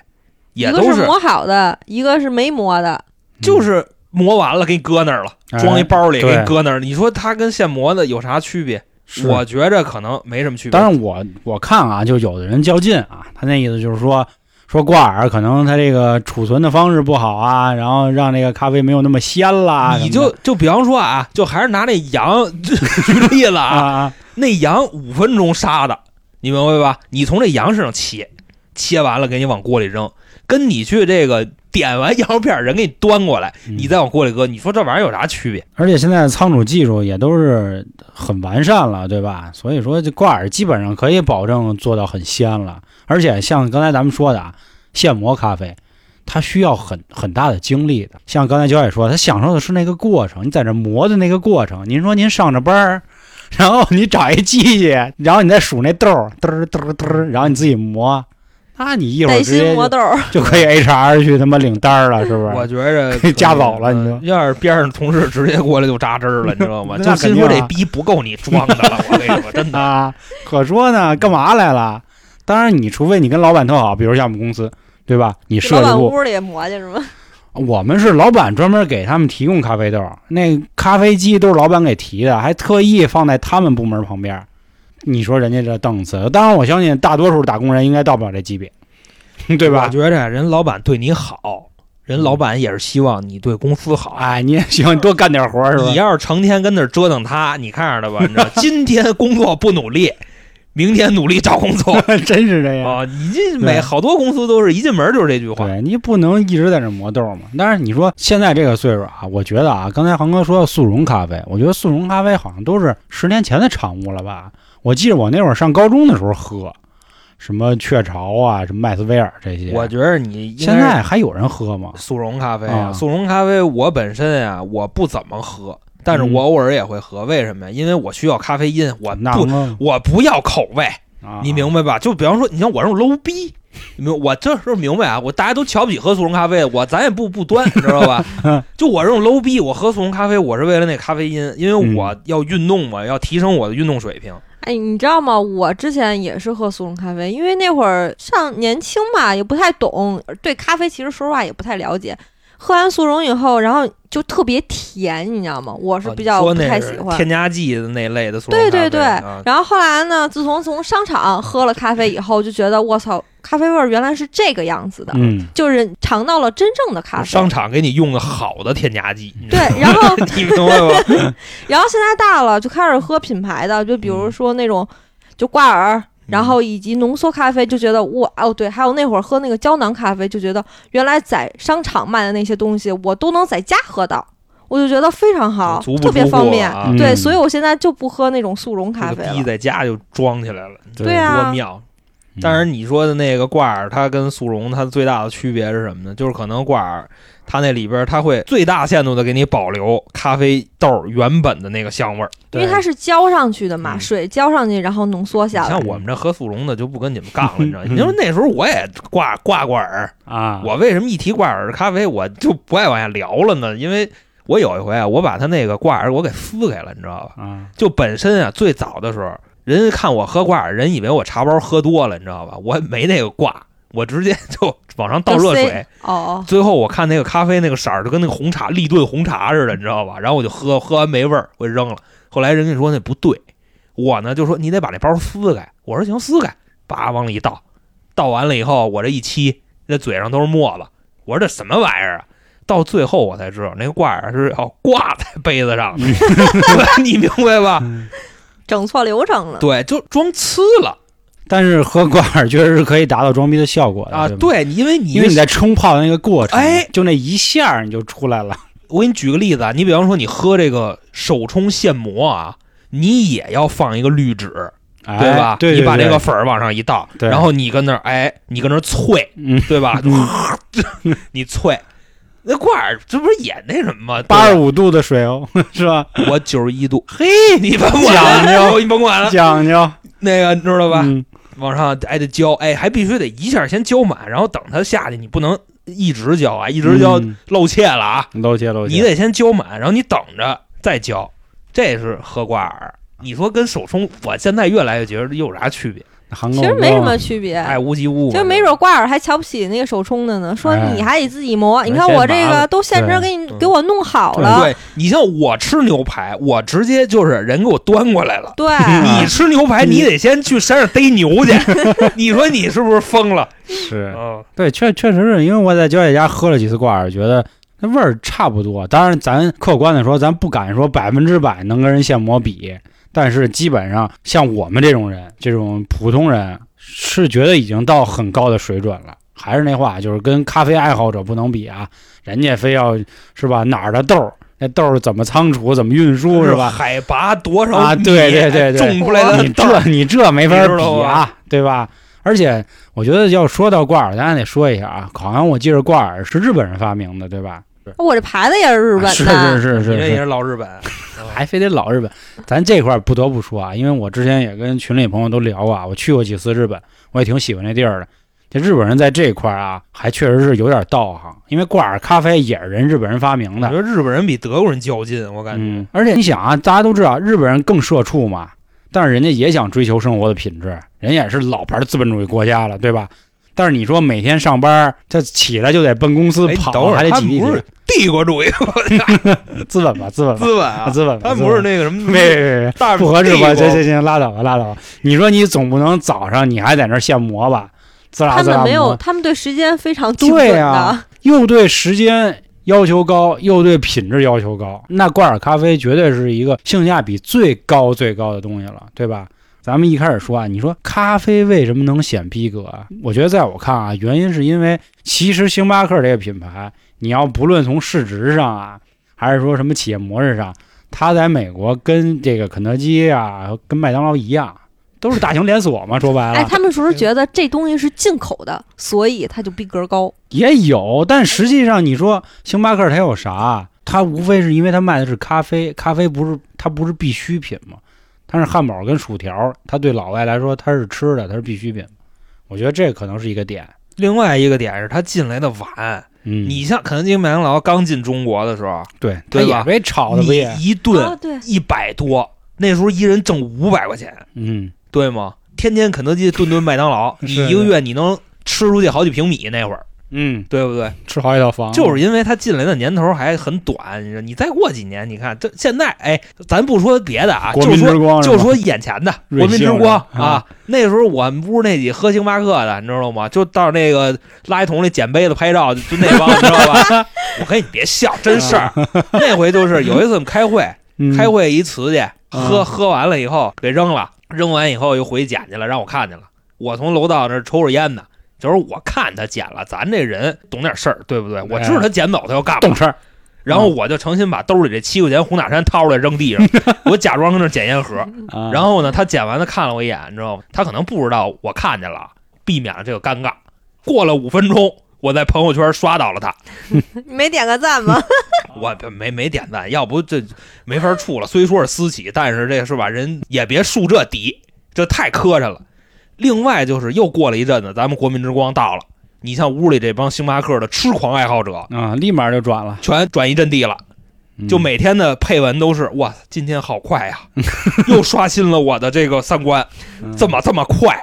也都一个是磨好的，一个是没磨的。就是磨完了给你搁那儿了，哎装一包里给你搁那儿。你说它跟现磨的有啥区别？是我觉着可能没什么区别。但是我我看啊，就有的人较劲啊，他那意思就是说说挂耳可能他这个储存的方式不好啊，然后让这个咖啡没有那么鲜啦。你就就比方说啊，就还是拿那羊 (laughs) 举例子啊，那羊五分钟杀的，你明白吧？你从这羊身上切，切完了给你往锅里扔，跟你去这个点完羊肉片儿，人给你端过来，嗯你再往锅里搁，你说这玩意儿有啥区别？而且现在仓储技术也都是很完善了，对吧？所以说这挂耳基本上可以保证做到很鲜了。而且像刚才咱们说的啊，现磨咖啡，它需要很很大的精力的。像刚才焦也说，他享受的是那个过程，你在这磨的那个过程。您说您上着班儿，(laughs) 然后你找一机器，然后你再数那豆儿，嘚儿嘚儿嘚儿，然后你自己磨，那你一会儿带直接就薪磨豆，(laughs) 就可以 HR 去他妈领单儿了，是不是？我觉着 (laughs) 给夹走了你说嗯要是边上同事直接过来就扎针儿了，你知道吗？(laughs) 那就心说肯定啊这逼不够你装的了，我跟你说，真的。啊，可说呢，干嘛来了？当然，你除非你跟老板特好，比如像我们公司，对吧？你去老板设计部，屋里磨去是吗？我们是老板专门给他们提供咖啡豆，那咖啡机都是老板给提的，还特意放在他们部门旁边。你说人家这档次，当然我相信大多数打工人应该到不了这级别，(laughs) 对吧我？觉着人老板对你好，人老板也是希望你对公司好。哎，你也希望你多干点活儿是吧你？要是成天跟那儿折腾他，你看着他吧，你知道，(laughs) 今天工作不努力，明天努力找工作 (laughs) 真是这样。啊！你这每好多公司都是一进门就是这句话。对你不能一直在这磨豆嘛。但是你说现在这个岁数啊，我觉得啊，刚才航哥说速溶咖啡，我觉得速溶咖啡好像都是十年前的产物了吧？我记得我那会儿上高中的时候喝，什么雀巢啊，什么麦斯威尔这些，我觉得你现在还有人喝吗？速溶咖啡啊速溶咖啡我本身啊我不怎么喝，但是嗯我偶尔也会喝。为什么呀？因为我需要咖啡因，我不那么我不要口味，啊，你明白吧？就比方说，你像我这种 low 逼。你明我这时候明白啊，我大家都瞧不起喝速溶咖啡，我咱也不不端，你知道吧？就我这种 low 逼，我喝速溶咖啡，我是为了那咖啡因，因为我要运动嘛，要提升我的运动水平。哎，你知道吗？我之前也是喝速溶咖啡，因为那会儿上年轻嘛，也不太懂，对咖啡其实说实话也不太了解。喝完速溶以后，然后就特别甜，你知道吗？我是啊比较不太喜欢。添加剂的那类的速溶咖啡对对对，啊然后后来呢，自从从商场喝了咖啡以后，就觉得我操，咖啡味儿原来是这个样子的，嗯，就是尝到了真正的咖啡。商场给你用个好的添加剂，你知道吗对，然后 (laughs) 你明白吧？(laughs) 然后现在大了，就开始喝品牌的，就比嗯如说那种就挂耳，然后以及浓缩咖啡，就觉得哇哦对，还有那会儿喝那个胶囊咖啡，就觉得原来在商场卖的那些东西，我都能在家喝到，我就觉得非常好，足不特别出户方便。啊嗯对，所以我现在就不喝那种速溶咖啡了。逼在家就装起来了，对啊多妙！嗯当然，你说的那个挂耳，它跟速溶它最大的区别是什么呢？就是可能挂耳它那里边它会最大限度的给你保留咖啡豆原本的那个香味儿。因为它是浇上去的嘛，嗯水浇上去，然后浓缩下来。像我们这喝速溶的就不跟你们杠了，你知道 (laughs) 你说那时候我也挂挂挂耳，啊，我为什么一提挂耳咖啡我就不爱往下聊了呢？因为我有一回啊，我把它那个挂耳我给撕开了，你知道吧？啊，就本身啊，最早的时候，人家看我喝挂耳，人以为我茶包喝多了，你知道吧？我没那个挂，我直接就往上倒热水最后我看那个咖啡那个色儿就跟那个红茶立顿红茶似的，你知道吧？然后我就喝，喝完没味儿，我就扔了。后来人家说那不对，我呢就说你得把那包撕开。我说行，撕开，叭往里一倒，倒完了以后，我这一沏，那嘴上都是沫子。我说这什么玩意儿啊？到最后我才知道，那个挂耳是要挂在杯子上的 (laughs) (laughs) 你明白吧？整错流程了。对，就装呲了但是喝挂耳确实是可以达到装逼的效果的啊！对因为你因为你在冲泡的那个过程，哎就那一下儿你就出来了。(laughs) 我给你举个例子啊，你比方说你喝这个手冲现磨啊，你也要放一个滤纸，哎对吧？对，你把对这个粉儿往上一倒，对然后你跟那儿，哎，你跟那儿啐，嗯，对吧？嗯 (laughs) (laughs) 你啐，那挂耳这不是也那什么吗？八十五度的水哦，是吧？我九十一度，嘿，你甭管讲了，究你甭管了，讲究，那个你知道吧？嗯往上还得浇，哎，还必须得一下先浇满，然后等它下去，你不能一直浇啊，一直浇嗯露怯了啊，露怯露怯，你得先浇满，然后你等着再浇，这是喝挂耳。你说跟手冲，我现在越来越觉得有啥区别？韩其实没什么区别，爱屋及乌嘛，就没准挂耳还瞧不起那个手冲的呢，说哎你还得自己磨，你看我这个都现成给你给我弄好了，对你像我吃牛排，我直接就是人给我端过来了。对，(laughs) 你吃牛排，你得先去山上逮牛去。(laughs) 你说你是不是疯了？是嗯，对，确确实是因为我在焦姐家喝了几次挂耳，觉得那味儿差不多。当然，咱客观的说，咱不敢说百分之百能跟人现磨比，但是基本上像我们这种人，这种普通人，是觉得已经到很高的水准了。还是那话，就是跟咖啡爱好者不能比啊，人家非要是吧哪儿的豆儿，那豆儿怎么仓储、怎么运输是吧？海拔多少啊对对对对种出来的你这你这没法比啊，对吧？而且我觉得要说到挂耳，咱还得说一下啊，好像我记着挂耳是日本人发明的，对吧？我这牌子也是日本的，是是是你这也是老日本，(laughs) 还非得老日本。咱这块儿不得不说啊，因为我之前也跟群里朋友都聊过啊，我去过几次日本，我也挺喜欢那地儿的。这日本人在这块儿啊，还确实是有点道行，因为挂耳咖啡也是人日本人发明的我觉。得日本人比德国人较劲，我感觉。嗯，而且你想啊，大家都知道日本人更社畜嘛，但是人家也想追求生活的品质，人家也是老牌资本主义国家了，对吧？但是你说每天上班，他起来就得奔公司跑，还得挤一不是挤，帝国主义 (laughs) 资本吧，资本吧，资本啊，资本吧，他不是那个什么没没没不合适吧？行行行，拉倒吧，拉倒吧。你说你总不能早上你还在那儿现磨吧？滋啦他滋啦们没有，他们对时间非常精准的。对呀又对时间要求高，又对品质要求高，那挂耳咖啡绝对是一个性价比最高最高的东西了，对吧？咱们一开始说啊，你说咖啡为什么能显逼格啊？我觉得在我看啊，原因是因为其实星巴克这个品牌，你要不论从市值上啊，还是说什么企业模式上，它在美国跟这个肯德基啊、跟麦当劳一样，都是大型连锁嘛。(laughs) 说白了，哎，他们是不是觉得这东西是进口的，所以它就逼格高？也有，但实际上你说星巴克它有啥？它无非是因为它卖的是咖啡，咖啡不是它不是必需品嘛？但是汉堡跟薯条，它对老外来说它是吃的，它是必需品。我觉得这可能是一个点。另外一个点是他进来的晚，嗯，你像肯德基、麦当劳刚进中国的时候，对它对吧？也被炒的不你也？一啊，顿对，一百多，那时候一人挣五百块钱，嗯，对吗？天天肯德基，顿顿麦当劳，(laughs) 你一个月你能吃出去好几平米那会儿，嗯，对不对？吃好几套房，就是因为他进来的年头还很短，你说你再过几年，你看这现在，哎，咱不说别的啊，就说就说眼前的国民之光啊，那时候我们屋那几喝星巴克的，你知道吗？就到那个垃圾桶里捡杯子拍照，就那帮，你知道吧？(laughs) 我跟你别笑，真事儿。那回就是有一次我们开会，嗯开会一瓷去，喝嗯喝完了以后给扔了，扔完以后又回去捡去了，让我看见了。我从楼道那儿抽着烟呢，就是我看他捡了，咱这人懂点事儿，对不对？我知道他捡走，他要干嘛懂。事儿，然后我就诚心把兜里这七块钱红塔山掏出来扔地上，(laughs) 我假装跟那捡烟盒。啊然后呢，他捡完了看了我一眼，你知道吗？他可能不知道我看见了，避免了这个尴尬。过了五分钟，我在朋友圈刷到了他，(laughs) 你没点个赞吗？(laughs) 我没没点赞，要不这没法处了。虽说是私企，但是这是吧，人也别树这底，这太磕碜了。另外就是又过了一阵子，咱们国民之光到了，你像屋里这帮星巴克的痴狂爱好者，啊，立马就转了，全转移阵地了。嗯就每天的配文都是哇，今天好快呀，(laughs) 又刷新了我的这个三观，嗯这么这么快，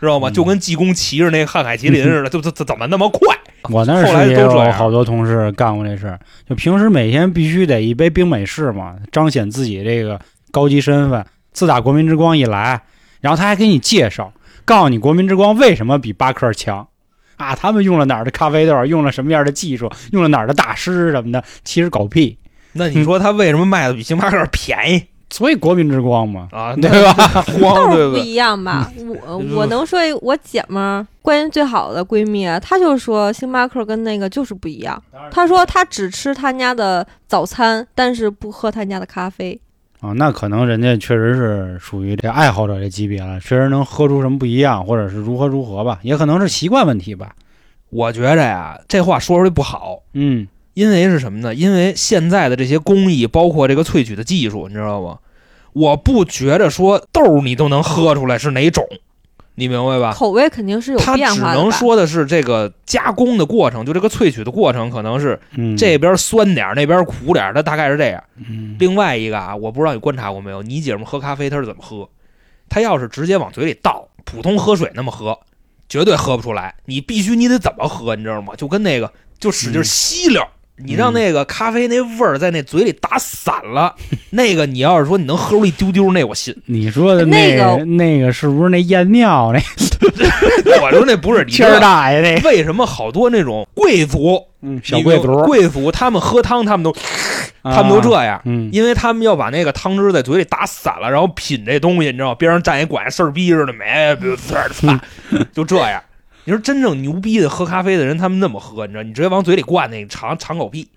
知道吗？嗯就跟济公骑着那个瀚海麒麟似的，(laughs) 就怎怎么那么快？我那儿后来是也有好多同事干过这事儿，就平时每天必须得一杯冰美式嘛，彰显自己这个高级身份。自打国民之光一来，然后他还给你介绍，告诉你国民之光为什么比巴克强啊？他们用了哪儿的咖啡豆，用了什么样的技术，用了哪儿的大师什么的，其实狗屁。那你说他为什么卖的比星巴克便宜所以国民之光嘛，啊？(laughs) 对吧？慌对不对？豆儿不一样吧？我我能说一我姐们儿关系最好的闺蜜，她就说星巴克跟那个就是不一样。她说她只吃他家的早餐，但是不喝他家的咖啡。啊，那可能人家确实是属于这爱好者这级别了，确实能喝出什么不一样，或者是如何如何吧，也可能是习惯问题吧。我觉着呀，这话说出来不好，嗯，因为是什么呢？因为现在的这些工艺，包括这个萃取的技术，你知道吗？我不觉着说豆儿你都能喝出来是哪种，你明白吧？口味肯定是有它只变化的吧能说的是这个加工的过程，就这个萃取的过程，可能是嗯这边酸点儿，那边苦点儿，它大概是这样。嗯另外一个啊，我不知道你观察过没有，你姐们喝咖啡她是怎么喝？她要是直接往嘴里倒，普通喝水那么喝，绝对喝不出来。你必须你得怎么喝，你知道吗？就跟那个就使劲嗯吸溜儿。你让那个咖啡那味儿在那嘴里打散了，(laughs) 那个你要是说你能喝出一丢丢，那我信。你说的那个个那个是不是那验尿那 (laughs) 我说那不是，你知谦儿大爷那个？为什么好多那种贵族，嗯，小贵族，贵族他们喝汤，他们都啊他们都这样，嗯，因为他们要把那个汤汁在嘴里打散了，然后品这东西，你知道吗？边上站一管事儿逼似的，没，就这样。你说真正牛逼的喝咖啡的人，他们那么喝，你知道？你直接往嘴里灌，那尝尝狗屁。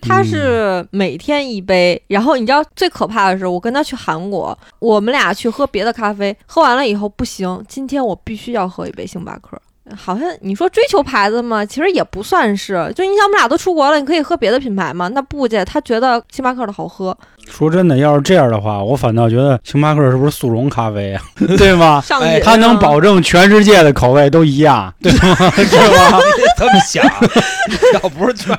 他是每天一杯，然后你知道最可怕的是，我跟他去韩国，我们俩去喝别的咖啡，喝完了以后不行，今天我必须要喝一杯星巴克。好像你说追求牌子嘛，其实也不算是。就你想，我们俩都出国了，你可以喝别的品牌嘛？那不去，他觉得星巴克的好喝，说真的，要是这样的话，我反倒觉得星巴克是不是速溶咖啡啊？(laughs) 对吗？上瘾、哎它能保证全世界的口味都一样，对吗？(laughs) 是吧？(laughs) 这么想，要不是全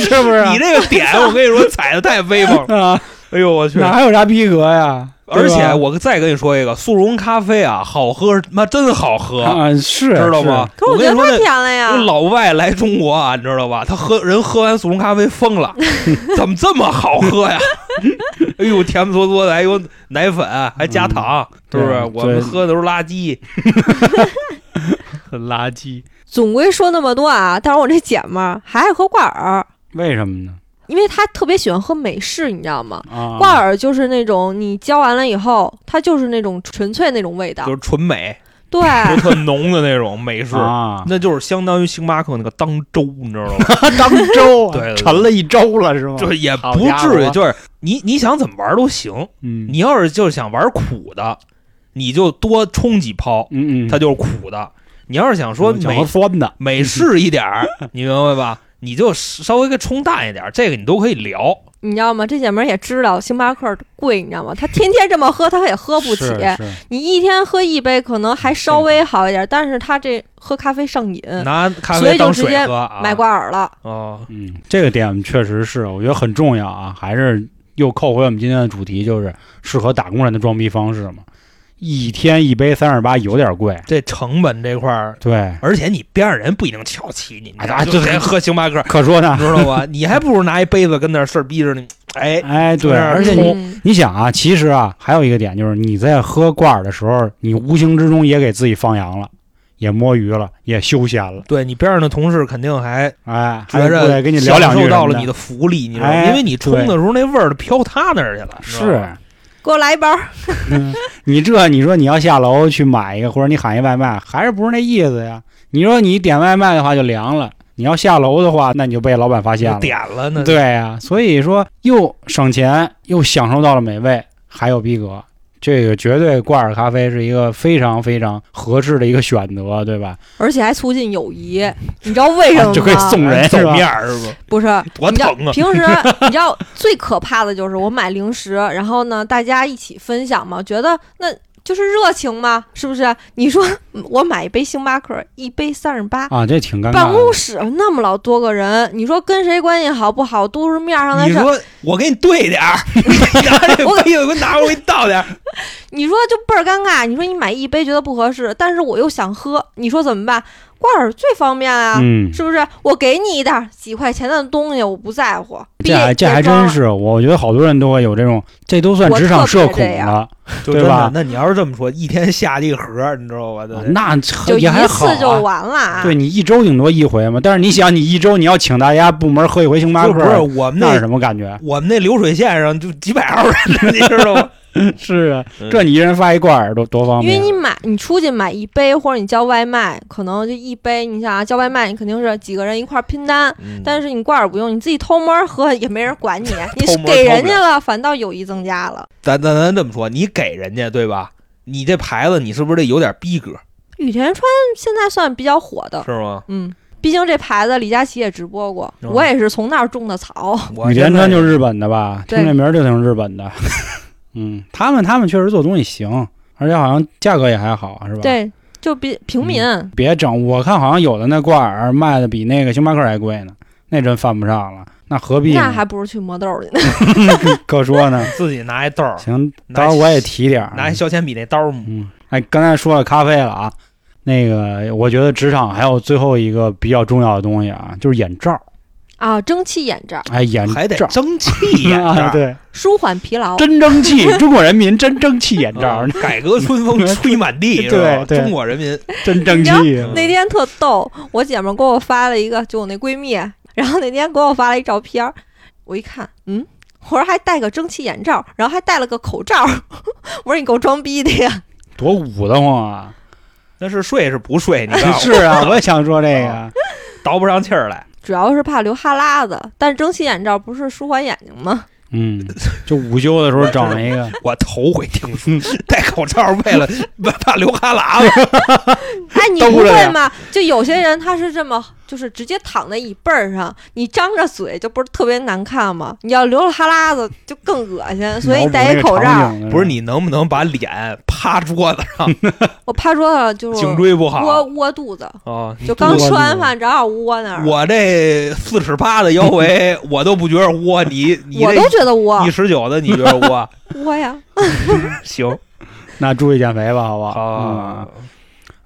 是不是啊？你这个点，我跟你说踩的太威风了。啊，哎呦我去！哪还有啥逼格呀？而且我再跟你说一个，速溶咖啡啊，好喝，妈真好喝，啊，是知道吗？可我觉得跟你说那太甜了呀那。老外来中国啊，你知道吧？他喝人喝完速溶咖啡疯了，(laughs) 怎么这么好喝呀？(laughs) 哎呦，甜不嗦嗦的，还有奶粉，还加糖，是不是？我们喝的都是垃圾。(laughs) 很垃圾。总归说那么多啊，但是我这姐们儿还爱喝挂耳，为什么呢？因为他特别喜欢喝美式，你知道吗？啊，挂耳就是那种你浇完了以后，它就是那种纯粹那种味道就，是纯美，对，就特浓的那种美式，啊，那就是相当于星巴克那个当粥，你知道吗？(laughs) 当粥啊，对对对沉了一周了是吗？就是也不至于，就是你你想怎么玩都行。嗯，你要是就是想玩苦的，你就多冲几泡，嗯嗯，它就是苦的。你要是想说美酸的，美式一点儿，你明白吧？你就稍微给冲淡一点儿，这个你都可以聊。你知道吗？这姐们儿也知道星巴克贵，你知道吗？她天天这么喝，她也喝不起。你一天喝一杯可能还稍微好一点，但是她这喝咖啡上瘾，拿咖所以啡当就直接水喝啊，买挂耳了。哦，嗯，这个点确实是，我觉得很重要啊，还是又扣回我们今天的主题，就是适合打工人的装逼方式嘛。一天一杯三十八有点贵，这成本这块儿，对，而且你边上人不一定瞧起你，你知道哎就得 (laughs) 喝星巴克，可说呢。知道吧？(laughs) 你还不如拿一杯子跟那事儿逼着呢。哎，哎，对，而且你嗯你想啊，其实啊，还有一个点就是你在喝挂耳的时候，你无形之中也给自己放羊了，也摸鱼了，也休闲了，对你边上的同事肯定还哎，还觉着过来跟你聊两句受到了你的福利，你知道吗？哎因为你冲的时候那味儿飘他那儿去了，是吗。给我来一包。嗯你这你说你要下楼去买一个，或者你喊一外卖，还是不是那意思呀？你说你点外卖的话就凉了，你要下楼的话，那你就被老板发现了。点了呢，对呀、所以说又省钱又享受到了美味，还有逼格。这个绝对挂耳咖啡是一个非常非常合适的一个选择，对吧？而且还促进友谊，你知道为什么吗？啊就可以送人送面儿是吧？不是，多你知道疼啊！平时你知道最可怕的就是我买零食，然后呢大家一起分享嘛，觉得那就是热情嘛，是不是？你说我买一杯星巴克，一杯三十八。啊，这挺尴尬办公。室那么老多个人，你说跟谁关系好不好，都是面上的事儿。你说我给你兑点儿，我给我拿，我给你倒点儿。(laughs) 你说就倍儿尴尬。你说你买一杯觉得不合适，但是我又想喝，你说怎么办？挂耳最方便啊，嗯，是不是？我给你一袋几块钱的东西，我不在乎。这还这还真是，我觉得好多人都会有这种，这都算职场社恐了，对吧？那你要是这么说，一天下一个盒，你知道吧？(laughs) 那就也还好、啊，一次就完了。对你一周顶多一回嘛，但是你想，你一周你要请大家部门喝一回星巴克，不是我们那是什么感觉？我们那流水线上就几百号人呢，你知道吗？(laughs) 是啊，这你一人发一罐儿多多方便。因为你买，你出去买一杯，或者你叫外卖，可能就一杯。你想啊，叫外卖你肯定是几个人一块拼单，嗯、但是你罐儿不用，你自己偷摸喝也没人管你。(laughs) 你给人家了，反倒友谊增加了。咱咱咱这么说，你给人家对吧？你这牌子你是不是得有点逼格？羽田川现在算比较火的，是吗？嗯。毕竟这牌子李佳琦也直播过，嗯、我也是从那儿种的草。羽田川就是日本的吧？听这名儿就挺日本的。嗯，他们他们确实做东西行，而且好像价格也还好，是吧？对，就比平民、嗯。别整，我看好像有的那挂耳卖的比那个星巴克还贵呢，那真犯不上了。那何必？那还不如去磨豆去呢。(laughs) (laughs) 可说呢，自己拿一豆儿。行，到时候我也提点儿，拿一削铅笔那刀。嗯，哎，刚才说了咖啡了啊，那个我觉得职场还有最后一个比较重要的东西啊，就是眼罩。啊，蒸汽眼罩，哎，眼罩。还得蒸汽眼罩，(laughs) 啊、对，舒缓疲劳，真蒸汽，(laughs) 中国人民真蒸汽眼罩，嗯、(laughs) 改革春风吹满地，对对，中国人民。真蒸汽。那天特逗，我姐们给我发了一个，就我那闺蜜，然后那天给我发了一照片，我一看，嗯，我说还戴个蒸汽眼罩，然后还戴了个口罩，我说你够装逼的呀，多捂得慌啊！那是睡是不睡？你是啊，我也想说这个，倒不上气儿来。主要是怕流哈喇子，但蒸汽眼罩不是舒缓眼睛吗？嗯，就午休的时候整了一个，我头回听说戴口罩为了怕流哈喇子。(laughs) 哎，你不会吗？就有些人他是这么，就是直接躺在椅背儿上，你张着嘴就不是特别难看吗？你要流了哈喇子就更恶心，所以戴一口罩。不是你能不能把脸趴桌子上？(laughs) 我趴桌子上就是颈椎不好，窝窝肚子啊，就刚吃完饭正好窝那儿。我这四尺八的腰围，我都不觉得窝，你你我都觉得窝一十九的，你觉得窝？(laughs) 窝呀，(laughs) 行，那注意减肥吧，好不好？啊。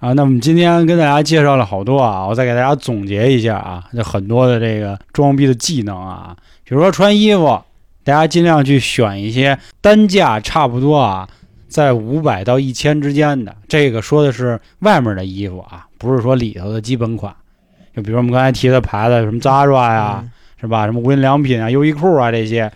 啊，那我们今天跟大家介绍了好多啊，我再给大家总结一下啊，就很多的这个装逼的技能啊，比如说穿衣服，大家尽量去选一些单价差不多啊，在五百到一千之间的。这个说的是外面的衣服啊，不是说里头的基本款。就比如我们刚才提的牌子，什么 Zara 呀，嗯、是吧？什么无印良品啊、优衣库啊这些，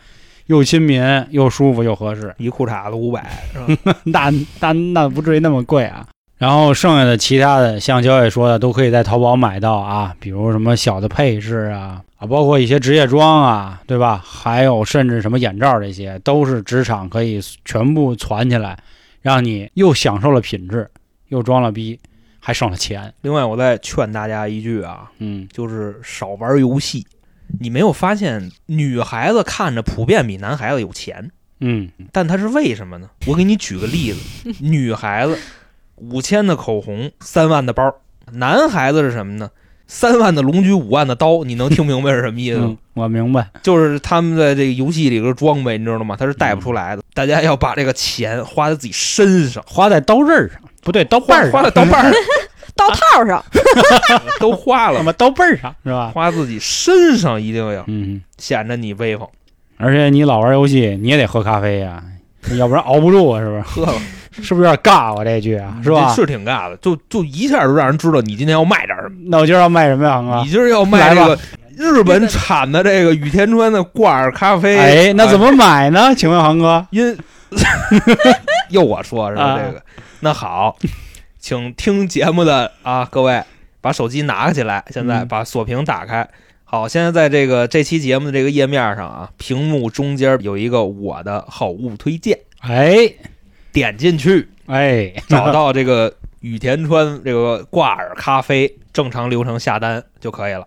又亲民又舒服又合适，一裤衩子五百，(laughs) 那那那不至于那么贵啊。然后剩下的其他的，像焦野说的，都可以在淘宝买到啊，比如什么小的配饰啊，啊，包括一些职业装啊，对吧？还有甚至什么眼罩，这些都是职场可以全部攒起来，让你又享受了品质，又装了逼，还省了钱。另外，我再劝大家一句啊，嗯，就是少玩游戏。你没有发现女孩子看着普遍比男孩子有钱？嗯，但她是为什么呢？我给你举个例子，女孩子。五千的口红，三万的包。男孩子是什么呢？三万的龙驹，五万的刀。你能听明白是什么意思吗？嗯、我明白，就是他们在这个游戏里边装备，你知道吗？他是带不出来的。嗯、大家要把这个钱花在自己身上，花在刀刃上，不对，刀把上，花在刀把上，(laughs) 刀套上，(laughs) 都花了嘛，刀背上是吧？花自己身上一定要，嗯，显着你威风。而且你老玩游戏，你也得喝咖啡呀、啊，要不然熬不住啊，是不是？喝了。是不是有点尬？我这句啊，是吧？是挺尬的，就就一下就让人知道你今天要卖点什么。那我今儿要卖什么呀？哥，你今儿要卖这个日本产的这个雨田川的挂耳咖啡。哎，那怎么买呢？请问航哥，(laughs) 因 (laughs) 又我说是吧？啊这个那好，请听节目的啊，各位把手机拿起来，现在把锁屏打开。好，现在在这个这期节目的这个页面上啊，屏幕中间有一个我的好物推荐，哎。点进去，哎，找到这个羽田川这个挂耳咖啡，正常流程下单就可以了。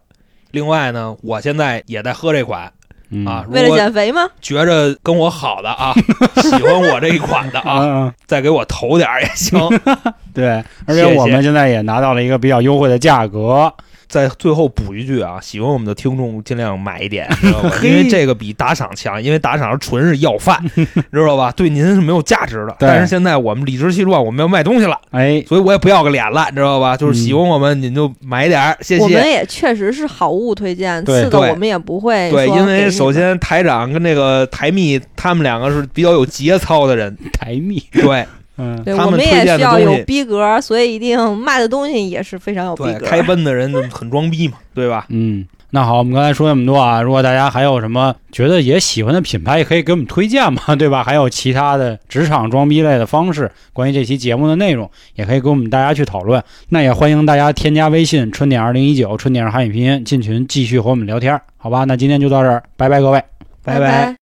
另外呢，我现在也在喝这款、嗯、啊，为了减肥吗？觉着跟我好的啊，(laughs) 喜欢我这一款的啊，嗯、再给我投点也行。(laughs) 对，而且我们现在也拿到了一个比较优惠的价格，在最后补一句啊，喜欢我们的听众尽量买一点，(laughs) 知道吧？因为这个比打赏强，因为打赏纯是要饭，(laughs) 知道吧？对您是没有价值的。但是现在我们理直气壮，我们要卖东西了，哎，所以我也不要个脸了，知道吧？就是喜欢我们，您就买点儿，谢我们。也确实是好物推荐，次的我们也不会对，因为首先台长跟那个台蜜他们两个是比较有节操的人，(laughs) 台蜜，对嗯，对他们推我们也需要有荐的东西逼格，所以一定 (laughs) 卖的东西也是非常有逼对，格。开奔的人很装逼嘛，对吧？(laughs) 嗯，那好，我们刚才说那么多啊，如果大家还有什么觉得也喜欢的品牌，也可以给我们推荐嘛，(laughs) 对吧？还有其他的职场装逼类的方式，关于这期节目的内容，也可以跟我们大家去讨论。那也欢迎大家添加微信“春点二零一九”，春点是汉语拼音，进群继续和我们聊天，好吧？那今天就到这儿，拜拜各位。拜拜。